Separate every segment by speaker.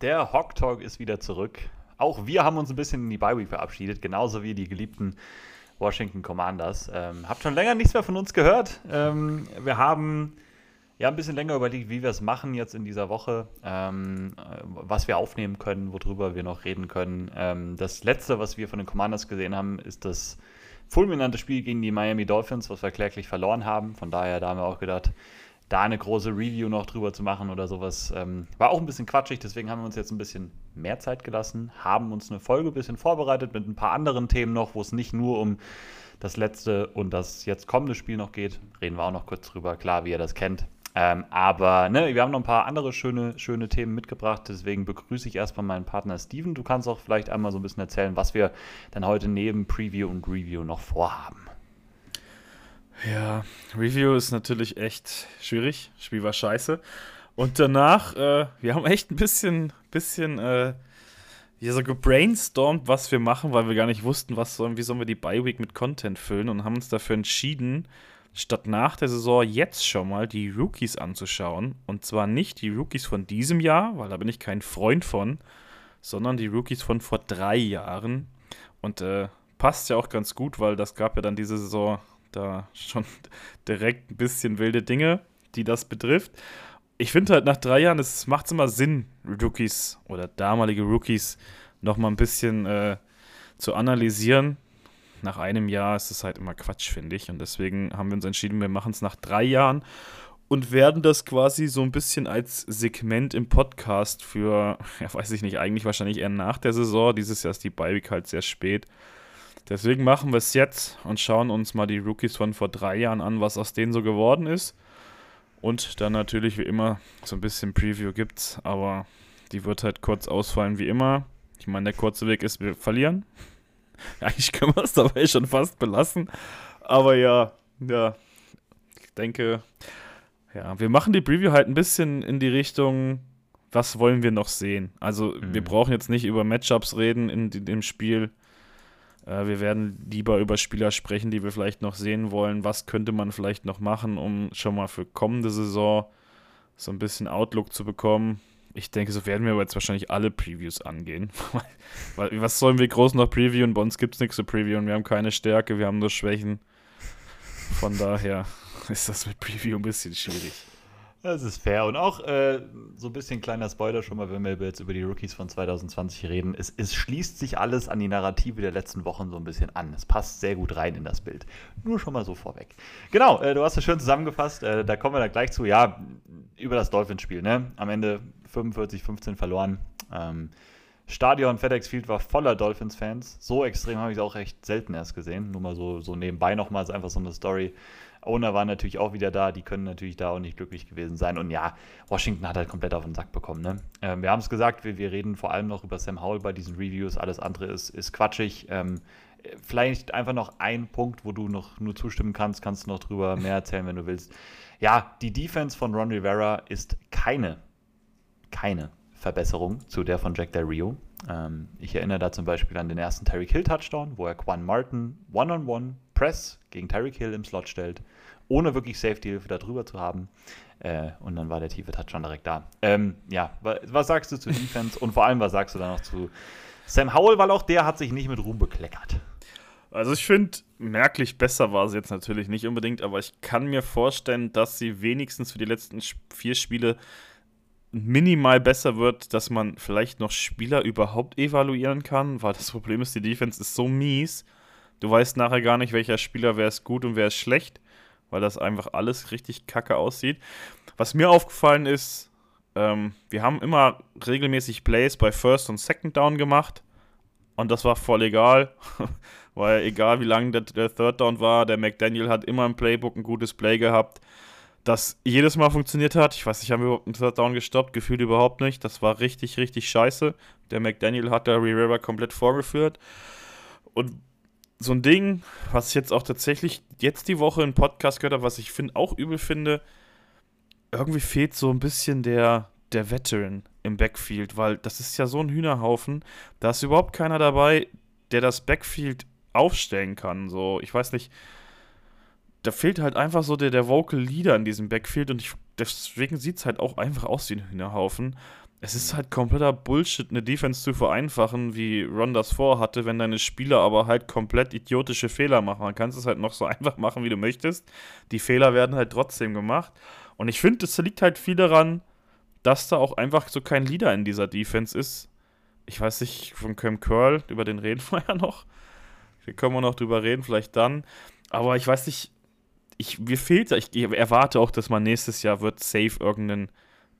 Speaker 1: der Hawk Talk ist wieder zurück. Auch wir haben uns ein bisschen in die Bye Week verabschiedet, genauso wie die geliebten Washington Commanders. Ähm, habt schon länger nichts mehr von uns gehört. Ähm, wir haben ja ein bisschen länger überlegt, wie wir es machen jetzt in dieser Woche, ähm, was wir aufnehmen können, worüber wir noch reden können. Ähm, das letzte, was wir von den Commanders gesehen haben, ist das fulminante Spiel gegen die Miami Dolphins, was wir kläglich verloren haben. Von daher, da haben wir auch gedacht, da eine große Review noch drüber zu machen oder sowas, ähm, war auch ein bisschen quatschig. Deswegen haben wir uns jetzt ein bisschen mehr Zeit gelassen, haben uns eine Folge ein bisschen vorbereitet mit ein paar anderen Themen noch, wo es nicht nur um das letzte und das jetzt kommende Spiel noch geht. Reden wir auch noch kurz drüber. Klar, wie ihr das kennt. Ähm, aber ne, wir haben noch ein paar andere schöne, schöne Themen mitgebracht. Deswegen begrüße ich erstmal meinen Partner Steven. Du kannst auch vielleicht einmal so ein bisschen erzählen, was wir dann heute neben Preview und Review noch vorhaben.
Speaker 2: Ja, Review ist natürlich echt schwierig. Spiel war scheiße. Und danach, äh, wir haben echt ein bisschen, bisschen äh, hier so gebrainstormt, was wir machen, weil wir gar nicht wussten, was sollen, wie sollen wir die Bye-Week mit Content füllen und haben uns dafür entschieden, statt nach der Saison jetzt schon mal die Rookies anzuschauen. Und zwar nicht die Rookies von diesem Jahr, weil da bin ich kein Freund von, sondern die Rookies von vor drei Jahren. Und äh, passt ja auch ganz gut, weil das gab ja dann diese Saison da schon direkt ein bisschen wilde Dinge, die das betrifft. Ich finde halt nach drei Jahren, es macht immer Sinn, Rookies oder damalige Rookies noch mal ein bisschen äh, zu analysieren. Nach einem Jahr ist es halt immer Quatsch, finde ich. Und deswegen haben wir uns entschieden, wir machen es nach drei Jahren und werden das quasi so ein bisschen als Segment im Podcast für, ja, weiß ich nicht, eigentlich wahrscheinlich eher nach der Saison. Dieses Jahr ist die Beiweg halt sehr spät. Deswegen machen wir es jetzt und schauen uns mal die Rookies von vor drei Jahren an, was aus denen so geworden ist. Und dann natürlich wie immer so ein bisschen Preview gibt's, aber die wird halt kurz ausfallen wie immer. Ich meine, der kurze Weg ist, wir verlieren. Eigentlich können wir es dabei schon fast belassen. Aber ja, ja, ich denke, ja, wir machen die Preview halt ein bisschen in die Richtung, was wollen wir noch sehen? Also, mhm. wir brauchen jetzt nicht über Matchups reden in, in dem Spiel. Äh, wir werden lieber über Spieler sprechen, die wir vielleicht noch sehen wollen. Was könnte man vielleicht noch machen, um schon mal für kommende Saison so ein bisschen Outlook zu bekommen? Ich denke, so werden wir aber jetzt wahrscheinlich alle Previews angehen. Was sollen wir groß noch previewen? Bei uns gibt es nichts zu previewen. Wir haben keine Stärke, wir haben nur Schwächen. Von daher ist das mit Preview ein bisschen schwierig.
Speaker 1: Das ist fair. Und auch äh, so ein bisschen kleiner Spoiler schon mal, wenn wir jetzt über die Rookies von 2020 reden. Es, es, schließt sich alles an die Narrative der letzten Wochen so ein bisschen an. Es passt sehr gut rein in das Bild. Nur schon mal so vorweg. Genau, äh, du hast es schön zusammengefasst. Äh, da kommen wir dann gleich zu. Ja, über das Dolphins-Spiel. Ne? Am Ende 45-15 verloren. Ähm, Stadion FedEx Field war voller Dolphins-Fans. So extrem habe ich es auch echt selten erst gesehen. Nur mal so, so nebenbei nochmal, einfach so eine Story. Owner war natürlich auch wieder da, die können natürlich da auch nicht glücklich gewesen sein. Und ja, Washington hat halt komplett auf den Sack bekommen. Ne? Ähm, wir haben es gesagt, wir, wir, reden vor allem noch über Sam Howell bei diesen Reviews. Alles andere ist, ist quatschig. Ähm, vielleicht einfach noch ein Punkt, wo du noch nur zustimmen kannst, kannst du noch drüber mehr erzählen, wenn du willst. Ja, die Defense von Ron Rivera ist keine, keine Verbesserung zu der von Jack Del Rio. Ähm, ich erinnere da zum Beispiel an den ersten Tyreek Hill Touchdown, wo er Quan Martin One-on-One -on -one Press gegen Tyreek Hill im Slot stellt ohne wirklich Safety-Hilfe da drüber zu haben. Äh, und dann war der tiefe Touchdown direkt da. Ähm, ja, was sagst du zu Defense und vor allem, was sagst du dann noch zu Sam Howell, weil auch der hat sich nicht mit Ruhm bekleckert.
Speaker 2: Also ich finde, merklich besser war sie jetzt natürlich nicht unbedingt, aber ich kann mir vorstellen, dass sie wenigstens für die letzten vier Spiele minimal besser wird, dass man vielleicht noch Spieler überhaupt evaluieren kann, weil das Problem ist, die Defense ist so mies. Du weißt nachher gar nicht, welcher Spieler wer ist gut und wer ist schlecht weil das einfach alles richtig kacke aussieht. Was mir aufgefallen ist, ähm, wir haben immer regelmäßig Plays bei First und Second Down gemacht und das war voll egal, weil egal wie lang der, der Third Down war, der McDaniel hat immer im Playbook ein gutes Play gehabt, das jedes Mal funktioniert hat. Ich weiß nicht, haben wir überhaupt einen Third Down gestoppt? Gefühlt überhaupt nicht. Das war richtig, richtig scheiße. Der McDaniel hat der River komplett vorgeführt. Und so ein Ding, was ich jetzt auch tatsächlich jetzt die Woche im Podcast gehört habe, was ich finde auch übel finde, irgendwie fehlt so ein bisschen der, der Veteran im Backfield, weil das ist ja so ein Hühnerhaufen, da ist überhaupt keiner dabei, der das Backfield aufstellen kann. So, ich weiß nicht, da fehlt halt einfach so der, der Vocal Leader in diesem Backfield und ich, deswegen sieht es halt auch einfach aus wie ein Hühnerhaufen. Es ist halt kompletter Bullshit, eine Defense zu vereinfachen, wie Ron das vorhatte, wenn deine Spieler aber halt komplett idiotische Fehler machen. Man kann es halt noch so einfach machen, wie du möchtest. Die Fehler werden halt trotzdem gemacht. Und ich finde, es liegt halt viel daran, dass da auch einfach so kein Leader in dieser Defense ist. Ich weiß nicht, von Cam Curl, über den reden wir ja noch. Hier können wir noch drüber reden, vielleicht dann. Aber ich weiß nicht, ich, mir fehlt, ich erwarte auch, dass man nächstes Jahr wird safe irgendeinen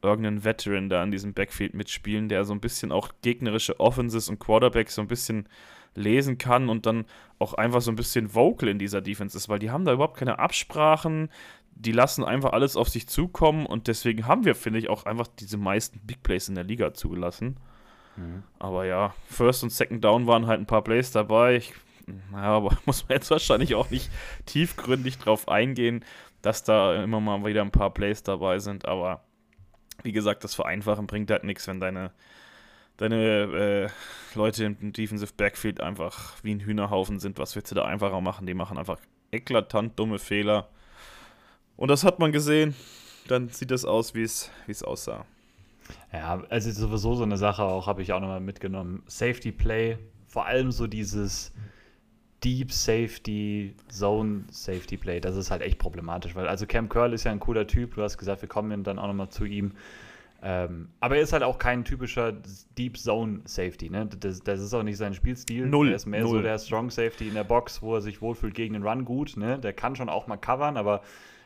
Speaker 2: irgendeinen Veteran da in diesem Backfield mitspielen, der so ein bisschen auch gegnerische Offenses und Quarterbacks so ein bisschen lesen kann und dann auch einfach so ein bisschen vocal in dieser Defense ist, weil die haben da überhaupt keine Absprachen, die lassen einfach alles auf sich zukommen und deswegen haben wir, finde ich, auch einfach diese meisten Big Plays in der Liga zugelassen. Mhm. Aber ja, First und Second Down waren halt ein paar Plays dabei. Ich, naja, aber muss man jetzt wahrscheinlich auch nicht tiefgründig drauf eingehen, dass da immer mal wieder ein paar Plays dabei sind, aber wie gesagt, das Vereinfachen bringt halt nichts, wenn deine, deine äh, Leute im Defensive Backfield einfach wie ein Hühnerhaufen sind. Was willst du da einfacher machen? Die machen einfach eklatant dumme Fehler. Und das hat man gesehen. Dann sieht das aus, wie es aussah.
Speaker 1: Ja, also sowieso so eine Sache auch, habe ich auch nochmal mitgenommen. Safety Play, vor allem so dieses Deep Safety, Zone Safety Play. Das ist halt echt problematisch, weil also Cam Curl ist ja ein cooler Typ. Du hast gesagt, wir kommen dann auch nochmal zu ihm. Ähm, aber er ist halt auch kein typischer Deep Zone Safety. Ne? Das, das ist auch nicht sein Spielstil.
Speaker 2: Null.
Speaker 1: Er ist mehr
Speaker 2: Null.
Speaker 1: so der Strong Safety in der Box, wo er sich wohlfühlt gegen den Run gut. Ne? Der kann schon auch mal covern, aber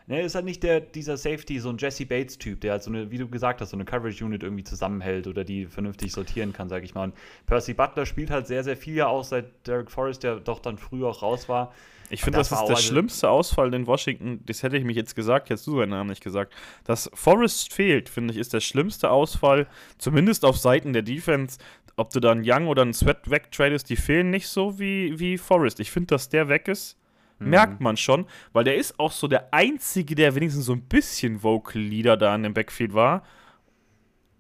Speaker 1: Ne, ist halt nicht der, dieser Safety, so ein Jesse Bates-Typ, der halt so eine, wie du gesagt hast, so eine Coverage-Unit irgendwie zusammenhält oder die vernünftig sortieren kann, sag ich mal. Und Percy Butler spielt halt sehr, sehr viel ja auch seit Derek Forrest, der doch dann früh auch raus war.
Speaker 2: Ich finde, das, das ist der also schlimmste Ausfall in Washington. Das hätte ich mich jetzt gesagt, hättest du seinen Namen nicht gesagt. Dass Forrest fehlt, finde ich, ist der schlimmste Ausfall, zumindest auf Seiten der Defense. Ob du da einen Young oder einen Sweat wegtradest, die fehlen nicht so wie, wie Forrest. Ich finde, dass der weg ist Mhm. Merkt man schon, weil der ist auch so der Einzige, der wenigstens so ein bisschen Vocal Leader da in dem Backfield war.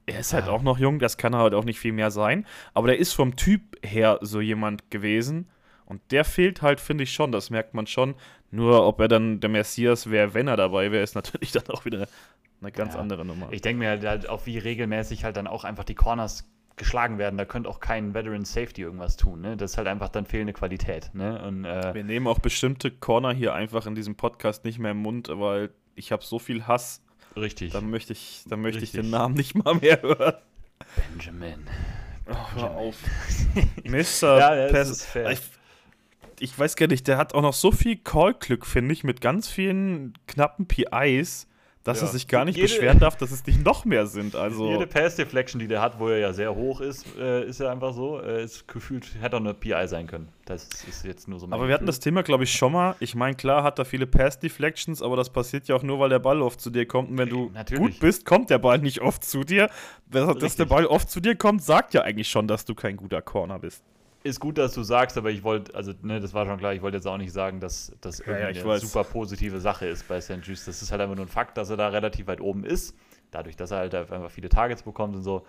Speaker 2: Er ist halt ja. auch noch jung, das kann halt auch nicht viel mehr sein. Aber der ist vom Typ her so jemand gewesen. Und der fehlt halt, finde ich schon, das merkt man schon. Nur ob er dann der Messias wäre, wenn er dabei wäre, ist natürlich dann auch wieder eine ganz ja. andere Nummer.
Speaker 1: Ich denke mir halt, halt auch, wie regelmäßig halt dann auch einfach die Corners geschlagen werden. Da könnte auch kein Veteran Safety irgendwas tun. Ne? Das ist halt einfach dann fehlende Qualität. Ne? Und,
Speaker 2: äh, Wir nehmen auch bestimmte Corner hier einfach in diesem Podcast nicht mehr im Mund, weil ich habe so viel Hass.
Speaker 1: Richtig.
Speaker 2: Dann möchte ich, dann möchte ich den Namen nicht mal mehr hören.
Speaker 1: Benjamin.
Speaker 2: Oh, hör auf. Mr. ja, Pes ich, ich weiß gar nicht, der hat auch noch so viel Call-Glück, finde ich, mit ganz vielen knappen PIs dass ja. er sich gar nicht jede, beschweren darf, dass es nicht noch mehr sind. Also
Speaker 1: jede Pass-Deflection, die der hat, wo er ja sehr hoch ist, äh, ist ja einfach so. Äh, ist gefühlt, hätte auch eine PI sein können. Das ist jetzt nur so
Speaker 2: Aber wir Gefühl. hatten das Thema, glaube ich, schon mal. Ich meine, klar hat er viele Pass-Deflections, aber das passiert ja auch nur, weil der Ball oft zu dir kommt. Und wenn du Natürlich. gut bist, kommt der Ball nicht oft zu dir. Dass der Ball oft zu dir kommt, sagt ja eigentlich schon, dass du kein guter Corner bist
Speaker 1: ist gut, dass du sagst, aber ich wollte, also, ne, das war schon klar, ich wollte jetzt auch nicht sagen, dass das ja, eine ja, super positive Sache ist bei St. Just. Das ist halt einfach nur ein Fakt, dass er da relativ weit oben ist. Dadurch, dass er halt einfach viele Targets bekommt und so.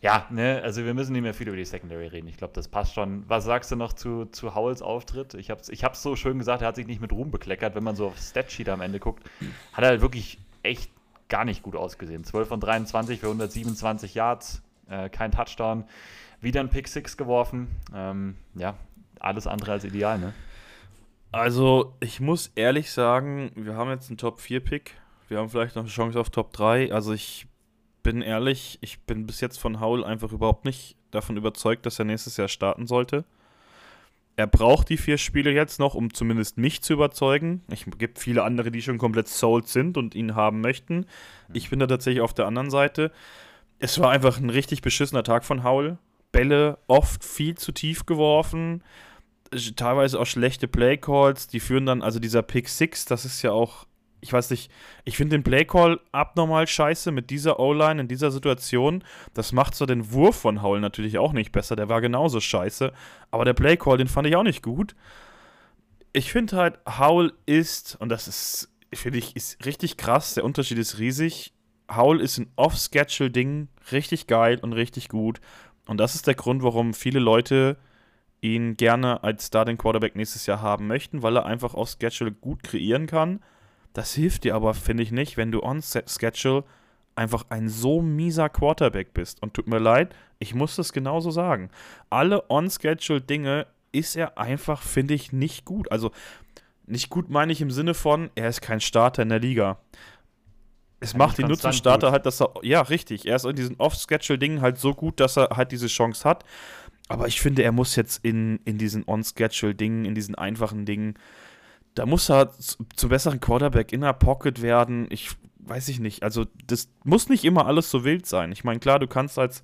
Speaker 1: Ja, ne, also wir müssen nicht mehr viel über die Secondary reden. Ich glaube, das passt schon. Was sagst du noch zu, zu Howells Auftritt? Ich habe es ich so schön gesagt, er hat sich nicht mit Ruhm bekleckert. Wenn man so auf Statsheet am Ende guckt, hat er halt wirklich echt gar nicht gut ausgesehen. 12 von 23 für 127 Yards, äh, kein Touchdown wieder ein Pick 6 geworfen. Ähm, ja, alles andere als ideal, ne?
Speaker 2: Also, ich muss ehrlich sagen, wir haben jetzt einen Top 4 Pick. Wir haben vielleicht noch eine Chance auf Top 3. Also, ich bin ehrlich, ich bin bis jetzt von Howell einfach überhaupt nicht davon überzeugt, dass er nächstes Jahr starten sollte. Er braucht die vier Spiele jetzt noch, um zumindest mich zu überzeugen. Es gibt viele andere, die schon komplett sold sind und ihn haben möchten. Ich bin da tatsächlich auf der anderen Seite. Es war einfach ein richtig beschissener Tag von Howell. Bälle oft viel zu tief geworfen, teilweise auch schlechte Playcalls, die führen dann, also dieser Pick 6, das ist ja auch, ich weiß nicht, ich finde den Playcall abnormal scheiße mit dieser O-Line in dieser Situation. Das macht so den Wurf von Howell natürlich auch nicht besser, der war genauso scheiße, aber der Playcall, den fand ich auch nicht gut. Ich finde halt, Howell ist, und das ist, finde ich, ist richtig krass, der Unterschied ist riesig. Howell ist ein Off-Schedule-Ding, richtig geil und richtig gut. Und das ist der Grund, warum viele Leute ihn gerne als Starting Quarterback nächstes Jahr haben möchten, weil er einfach auf Schedule gut kreieren kann. Das hilft dir aber, finde ich nicht, wenn du on Schedule einfach ein so mieser Quarterback bist. Und tut mir leid, ich muss das genauso sagen. Alle On-Schedule-Dinge ist er einfach, finde ich, nicht gut. Also nicht gut meine ich im Sinne von, er ist kein Starter in der Liga. Es ja, macht ihn nur zum Starter gut. halt, dass er, ja, richtig, er ist in diesen Off-Schedule-Dingen halt so gut, dass er halt diese Chance hat. Aber ich finde, er muss jetzt in, in diesen On-Schedule-Dingen, in diesen einfachen Dingen, da muss er zum besseren Quarterback in der Pocket werden. Ich weiß ich nicht. Also, das muss nicht immer alles so wild sein. Ich meine, klar, du kannst als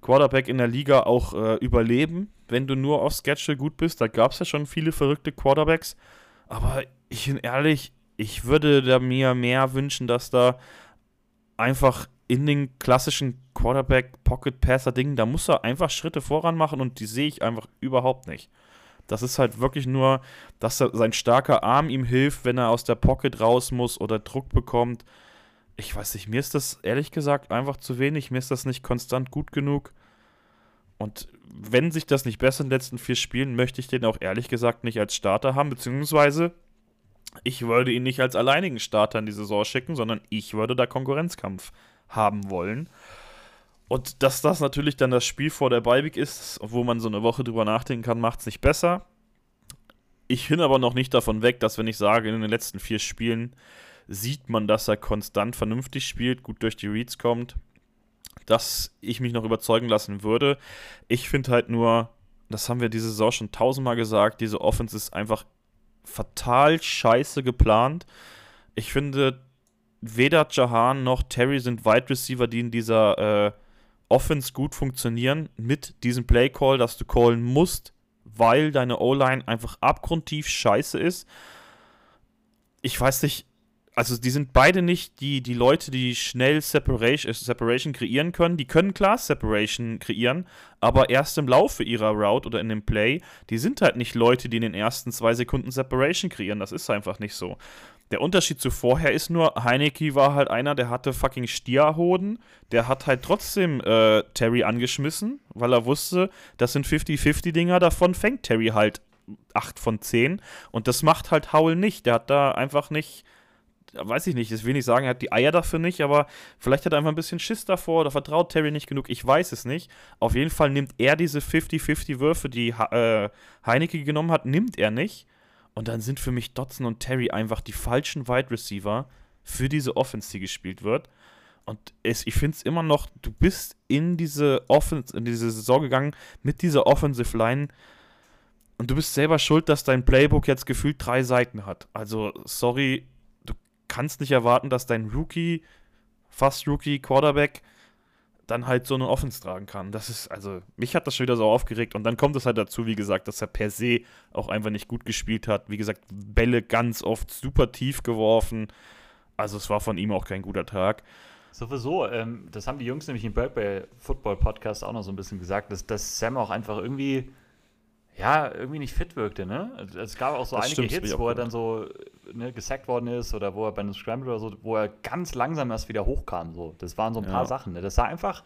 Speaker 2: Quarterback in der Liga auch äh, überleben, wenn du nur auf Schedule gut bist. Da gab es ja schon viele verrückte Quarterbacks. Aber ich bin ehrlich, ich würde mir mehr wünschen, dass da einfach in den klassischen Quarterback-Pocket-Passer-Dingen, da muss er einfach Schritte voran machen und die sehe ich einfach überhaupt nicht. Das ist halt wirklich nur, dass er, sein starker Arm ihm hilft, wenn er aus der Pocket raus muss oder Druck bekommt. Ich weiß nicht, mir ist das ehrlich gesagt einfach zu wenig. Mir ist das nicht konstant gut genug. Und wenn sich das nicht besser in den letzten vier Spielen, möchte ich den auch ehrlich gesagt nicht als Starter haben, beziehungsweise ich würde ihn nicht als alleinigen Starter in die Saison schicken, sondern ich würde da Konkurrenzkampf haben wollen. Und dass das natürlich dann das Spiel vor der Beiweg ist, wo man so eine Woche drüber nachdenken kann, macht es nicht besser. Ich bin aber noch nicht davon weg, dass wenn ich sage, in den letzten vier Spielen sieht man, dass er konstant vernünftig spielt, gut durch die Reads kommt, dass ich mich noch überzeugen lassen würde. Ich finde halt nur, das haben wir diese Saison schon tausendmal gesagt, diese Offense ist einfach fatal scheiße geplant. Ich finde, weder Jahan noch Terry sind Wide Receiver, die in dieser äh, Offense gut funktionieren mit diesem Play Call, dass du callen musst, weil deine O-Line einfach abgrundtief scheiße ist. Ich weiß nicht, also die sind beide nicht die, die Leute, die schnell Separation, Separation kreieren können. Die können klar Separation kreieren, aber erst im Laufe ihrer Route oder in dem Play, die sind halt nicht Leute, die in den ersten zwei Sekunden Separation kreieren. Das ist einfach nicht so. Der Unterschied zu vorher ist nur, Heineke war halt einer, der hatte fucking Stierhoden. Der hat halt trotzdem äh, Terry angeschmissen, weil er wusste, das sind 50-50-Dinger, davon fängt Terry halt 8 von 10. Und das macht halt Howell nicht. Der hat da einfach nicht, weiß ich nicht, das will ich sagen, er hat die Eier dafür nicht, aber vielleicht hat er einfach ein bisschen Schiss davor oder vertraut Terry nicht genug. Ich weiß es nicht. Auf jeden Fall nimmt er diese 50-50-Würfe, die äh, Heineke genommen hat, nimmt er nicht. Und dann sind für mich Dotson und Terry einfach die falschen Wide Receiver für diese Offense, die gespielt wird. Und es, ich finde es immer noch, du bist in diese Offense, in diese Saison gegangen mit dieser Offensive Line und du bist selber schuld, dass dein Playbook jetzt gefühlt drei Seiten hat. Also, sorry, kannst nicht erwarten, dass dein Rookie, fast Rookie Quarterback dann halt so eine Offense tragen kann. Das ist, also, mich hat das schon wieder so aufgeregt. Und dann kommt es halt dazu, wie gesagt, dass er per se auch einfach nicht gut gespielt hat. Wie gesagt, Bälle ganz oft super tief geworfen. Also, es war von ihm auch kein guter Tag.
Speaker 1: Sowieso, ähm, das haben die Jungs nämlich im Birthday Football Podcast auch noch so ein bisschen gesagt, dass, dass Sam auch einfach irgendwie ja, irgendwie nicht fit wirkte, ne? Also, es gab auch so das einige Hits, wo er dann so ne, gesackt worden ist oder wo er bei einem Scramble oder so, wo er ganz langsam erst wieder hochkam. So. Das waren so ein ja. paar Sachen. Ne? Das sah einfach,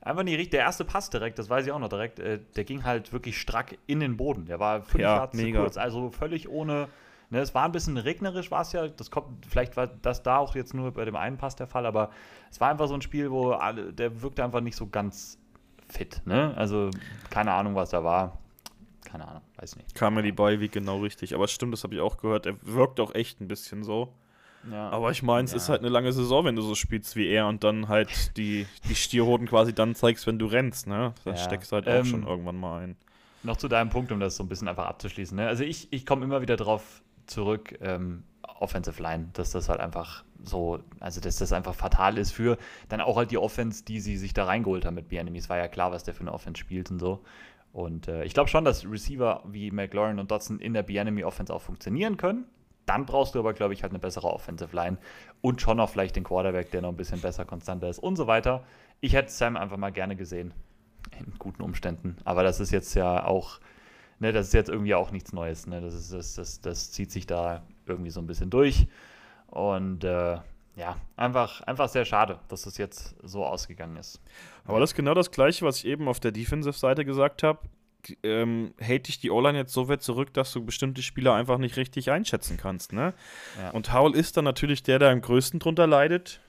Speaker 1: einfach nicht richtig. Der erste Pass direkt, das weiß ich auch noch direkt, äh, der ging halt wirklich strack in den Boden. Der war fünf ja, Yards zu kurz, also völlig ohne. Ne, es war ein bisschen regnerisch, war es ja. Das kommt, vielleicht war das da auch jetzt nur bei dem einen Pass der Fall, aber es war einfach so ein Spiel, wo alle, der wirkte einfach nicht so ganz fit. Ne? Also keine Ahnung, was da war keine Ahnung, weiß nicht.
Speaker 2: Mir die Beiweek genau richtig. Aber stimmt, das habe ich auch gehört. Er wirkt auch echt ein bisschen so. Ja. Aber ich meine, es ja. ist halt eine lange Saison, wenn du so spielst wie er und dann halt die, die Stierhoden quasi dann zeigst, wenn du rennst, ne? Dann ja. steckst du halt auch ähm, schon irgendwann mal ein.
Speaker 1: Noch zu deinem Punkt, um das so ein bisschen einfach abzuschließen. Ne? Also ich, ich komme immer wieder drauf zurück, ähm, Offensive Line, dass das halt einfach so, also dass das einfach fatal ist für dann auch halt die Offense, die sie sich da reingeholt haben mit Bienemy. Es war ja klar, was der für eine Offense spielt und so. Und äh, ich glaube schon, dass Receiver wie McLaurin und Dotson in der Bienemy Offense auch funktionieren können. Dann brauchst du aber, glaube ich, halt eine bessere Offensive Line und schon noch vielleicht den Quarterback, der noch ein bisschen besser, konstanter ist und so weiter. Ich hätte Sam einfach mal gerne gesehen. In guten Umständen. Aber das ist jetzt ja auch, ne, das ist jetzt irgendwie auch nichts Neues. Ne? Das, ist, das, das, das zieht sich da irgendwie so ein bisschen durch. Und äh, ja, einfach, einfach sehr schade, dass das jetzt so ausgegangen ist.
Speaker 2: Aber das ist genau das Gleiche, was ich eben auf der Defensive-Seite gesagt habe. Ähm, hält dich die O-Line jetzt so weit zurück, dass du bestimmte Spieler einfach nicht richtig einschätzen kannst. Ne? Ja. Und Howell ist dann natürlich der, der am größten drunter leidet.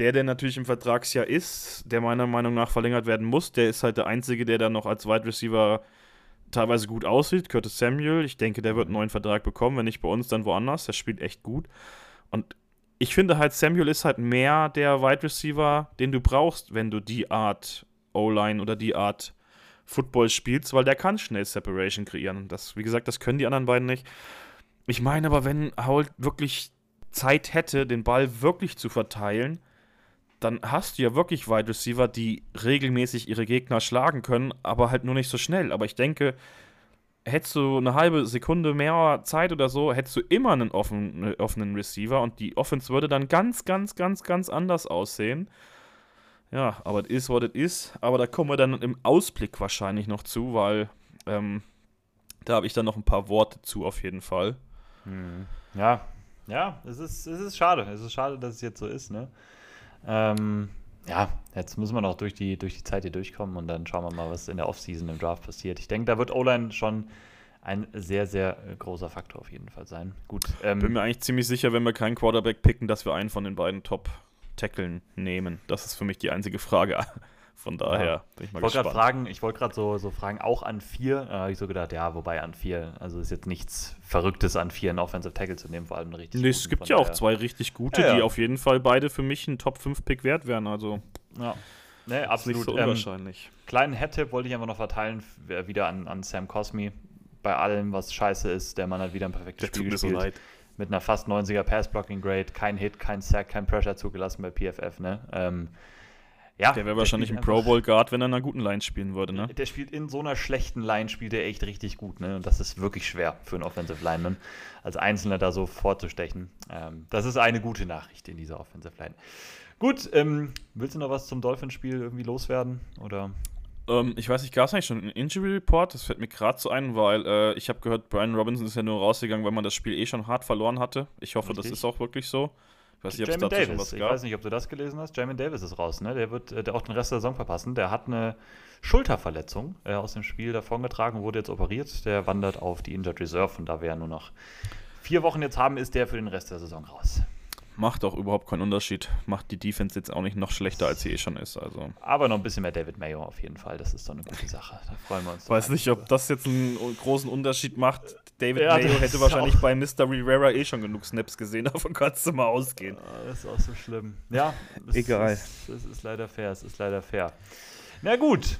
Speaker 2: der, der natürlich im Vertragsjahr ist, der meiner Meinung nach verlängert werden muss, der ist halt der Einzige, der dann noch als Wide Receiver teilweise gut aussieht. Curtis Samuel, ich denke, der wird einen neuen Vertrag bekommen, wenn nicht bei uns, dann woanders. Der spielt echt gut. Und ich finde halt, Samuel ist halt mehr der Wide Receiver, den du brauchst, wenn du die Art O-Line oder die Art Football spielst, weil der kann schnell Separation kreieren. Das, wie gesagt, das können die anderen beiden nicht. Ich meine aber, wenn Howell wirklich Zeit hätte, den Ball wirklich zu verteilen, dann hast du ja wirklich Wide Receiver, die regelmäßig ihre Gegner schlagen können, aber halt nur nicht so schnell. Aber ich denke, hättest du eine halbe Sekunde mehr Zeit oder so, hättest du immer einen offenen, offenen Receiver und die Offense würde dann ganz, ganz, ganz, ganz anders aussehen. Ja, aber es ist, was es ist. Aber da kommen wir dann im Ausblick wahrscheinlich noch zu, weil ähm, da habe ich dann noch ein paar Worte zu auf jeden Fall.
Speaker 1: Hm. Ja, ja, es ist, es ist schade. Es ist schade, dass es jetzt so ist, ne? Ähm, ja, jetzt müssen wir noch durch die, durch die Zeit hier durchkommen und dann schauen wir mal, was in der Offseason im Draft passiert. Ich denke, da wird O-Line schon ein sehr, sehr großer Faktor auf jeden Fall sein. Gut.
Speaker 2: Ähm, Bin mir eigentlich ziemlich sicher, wenn wir keinen Quarterback picken, dass wir einen von den beiden Top-Tackeln nehmen. Das ist für mich die einzige Frage. Von daher ja.
Speaker 1: bin ich mal ich wollte gespannt. Fragen, ich wollte gerade so, so fragen, auch an vier. Da habe ich so gedacht, ja, wobei an vier. Also ist jetzt nichts Verrücktes an vier, einen Offensive Tackle zu nehmen, vor allem richtig.
Speaker 2: Nee, es gibt ja auch zwei richtig gute, ja, die auf jeden Fall beide für mich ein Top-5-Pick wert wären. Also,
Speaker 1: ja. Nee, absolut.
Speaker 2: So ähm, unwahrscheinlich.
Speaker 1: Ähm, kleinen Head-Tipp wollte ich einfach noch verteilen, wieder an, an Sam Cosmi. Bei allem, was scheiße ist, der Mann hat wieder ein perfektes Der Spiel gespielt. So leid. Mit einer fast 90er Pass-Blocking-Grade, kein Hit, kein Sack, kein Pressure zugelassen bei PFF. Ne? Ähm,
Speaker 2: ja, der wäre wahrscheinlich ein Pro Bowl Guard, wenn er in einer guten Line spielen würde, ne?
Speaker 1: Der spielt in so einer schlechten Line, spielt er echt richtig gut, ne? Und das ist wirklich schwer für einen Offensive Lineman, als Einzelner da so vorzustechen. Ähm, das ist eine gute Nachricht in dieser Offensive Line. Gut, ähm, willst du noch was zum Dolphins-Spiel irgendwie loswerden? Oder?
Speaker 2: Ähm, ich weiß nicht, gab es eigentlich schon einen Injury Report? Das fällt mir gerade so ein, weil äh, ich habe gehört, Brian Robinson ist ja nur rausgegangen, weil man das Spiel eh schon hart verloren hatte. Ich hoffe, Richtig. das ist auch wirklich so.
Speaker 1: Ich weiß nicht, dazu Davis. schon was gab. Ich weiß nicht, ob du das gelesen hast. Jamin Davis ist raus, ne? Der wird äh, der auch den Rest der Saison verpassen. Der hat eine Schulterverletzung äh, aus dem Spiel davongetragen, wurde jetzt operiert. Der wandert auf die Injured Reserve und da wir ja nur noch vier Wochen jetzt haben, ist der für den Rest der Saison raus.
Speaker 2: Macht auch überhaupt keinen Unterschied. Macht die Defense jetzt auch nicht noch schlechter, als sie eh schon ist. Also.
Speaker 1: Aber noch ein bisschen mehr David Mayo auf jeden Fall. Das ist doch eine gute Sache. Da freuen wir uns.
Speaker 2: Weiß nicht, ob das jetzt einen großen Unterschied macht. David ja, Mayo hätte wahrscheinlich bei Mr. Rivera eh schon genug Snaps gesehen. Davon kannst du mal ausgehen.
Speaker 1: Das ist auch so schlimm. Ja,
Speaker 2: egal.
Speaker 1: Es ist, ist leider fair. Es ist leider fair. Na gut,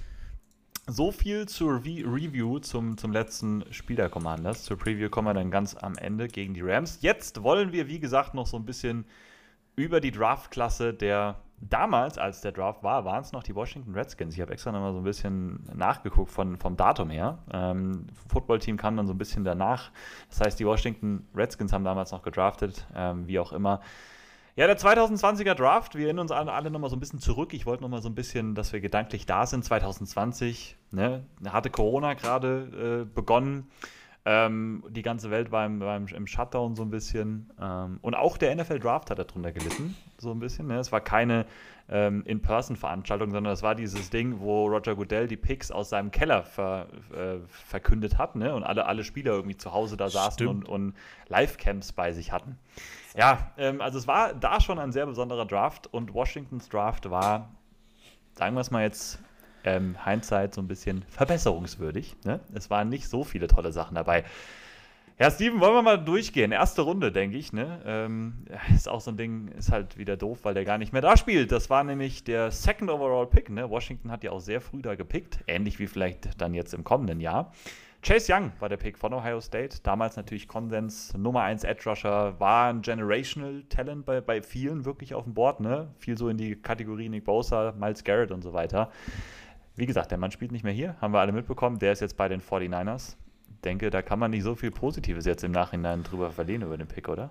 Speaker 1: so viel zur Re Review zum, zum letzten Spiel der Commanders. Zur Preview kommen wir dann ganz am Ende gegen die Rams. Jetzt wollen wir, wie gesagt, noch so ein bisschen über die Draftklasse der damals, als der Draft war, waren es noch die Washington Redskins. Ich habe extra noch mal so ein bisschen nachgeguckt von, vom Datum her. Ähm, Footballteam kam dann so ein bisschen danach. Das heißt, die Washington Redskins haben damals noch gedraftet, ähm, wie auch immer. Ja, der 2020er Draft, wir erinnern uns alle, alle nochmal so ein bisschen zurück. Ich wollte nochmal so ein bisschen, dass wir gedanklich da sind. 2020, ne, hatte Corona gerade äh, begonnen. Ähm, die ganze Welt war im, war im, Shutdown so ein bisschen. Ähm, und auch der NFL Draft hat darunter gelitten, so ein bisschen. Ne? Es war keine ähm, In-Person-Veranstaltung, sondern es war dieses Ding, wo Roger Goodell die Picks aus seinem Keller ver, äh, verkündet hat ne? und alle, alle Spieler irgendwie zu Hause da saßen und, und Live-Camps bei sich hatten. Ja, ähm, also es war da schon ein sehr besonderer Draft und Washingtons Draft war, sagen wir es mal jetzt, ähm, Hindsight so ein bisschen verbesserungswürdig. Ne? Es waren nicht so viele tolle Sachen dabei. Ja, Steven, wollen wir mal durchgehen. Erste Runde, denke ich. Ne? Ähm, ist auch so ein Ding, ist halt wieder doof, weil der gar nicht mehr da spielt. Das war nämlich der Second Overall Pick. Ne? Washington hat ja auch sehr früh da gepickt. Ähnlich wie vielleicht dann jetzt im kommenden Jahr. Chase Young war der Pick von Ohio State. Damals natürlich Konsens, Nummer 1 Edge Rusher, war ein Generational Talent bei, bei vielen wirklich auf dem Board. Ne? Viel so in die Kategorie Nick Bosa, Miles Garrett und so weiter. Wie gesagt, der Mann spielt nicht mehr hier, haben wir alle mitbekommen. Der ist jetzt bei den 49ers. Ich denke, da kann man nicht so viel Positives jetzt im Nachhinein drüber verlieren über den Pick, oder?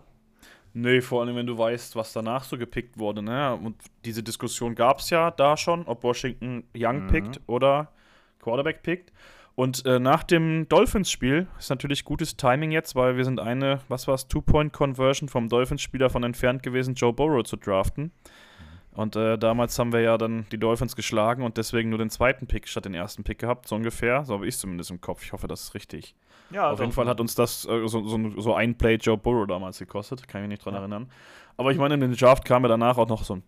Speaker 2: Nee, vor allem, wenn du weißt, was danach so gepickt wurde. Ne? Und diese Diskussion gab es ja da schon, ob Washington Young mhm. pickt oder Quarterback pickt. Und äh, nach dem Dolphins-Spiel ist natürlich gutes Timing jetzt, weil wir sind eine, was war es, Two-Point-Conversion vom Dolphins-Spieler davon entfernt gewesen, Joe Burrow zu draften. Und äh, damals haben wir ja dann die Dolphins geschlagen und deswegen nur den zweiten Pick statt den ersten Pick gehabt, so ungefähr. So habe ich es zumindest im Kopf. Ich hoffe, das ist richtig. Ja, Auf jeden Fall hat uns das äh, so, so, so, ein Play Joe Burrow damals gekostet. Kann ich mich nicht dran ja. erinnern. Aber ich meine, in den Draft kam ja danach auch noch so ein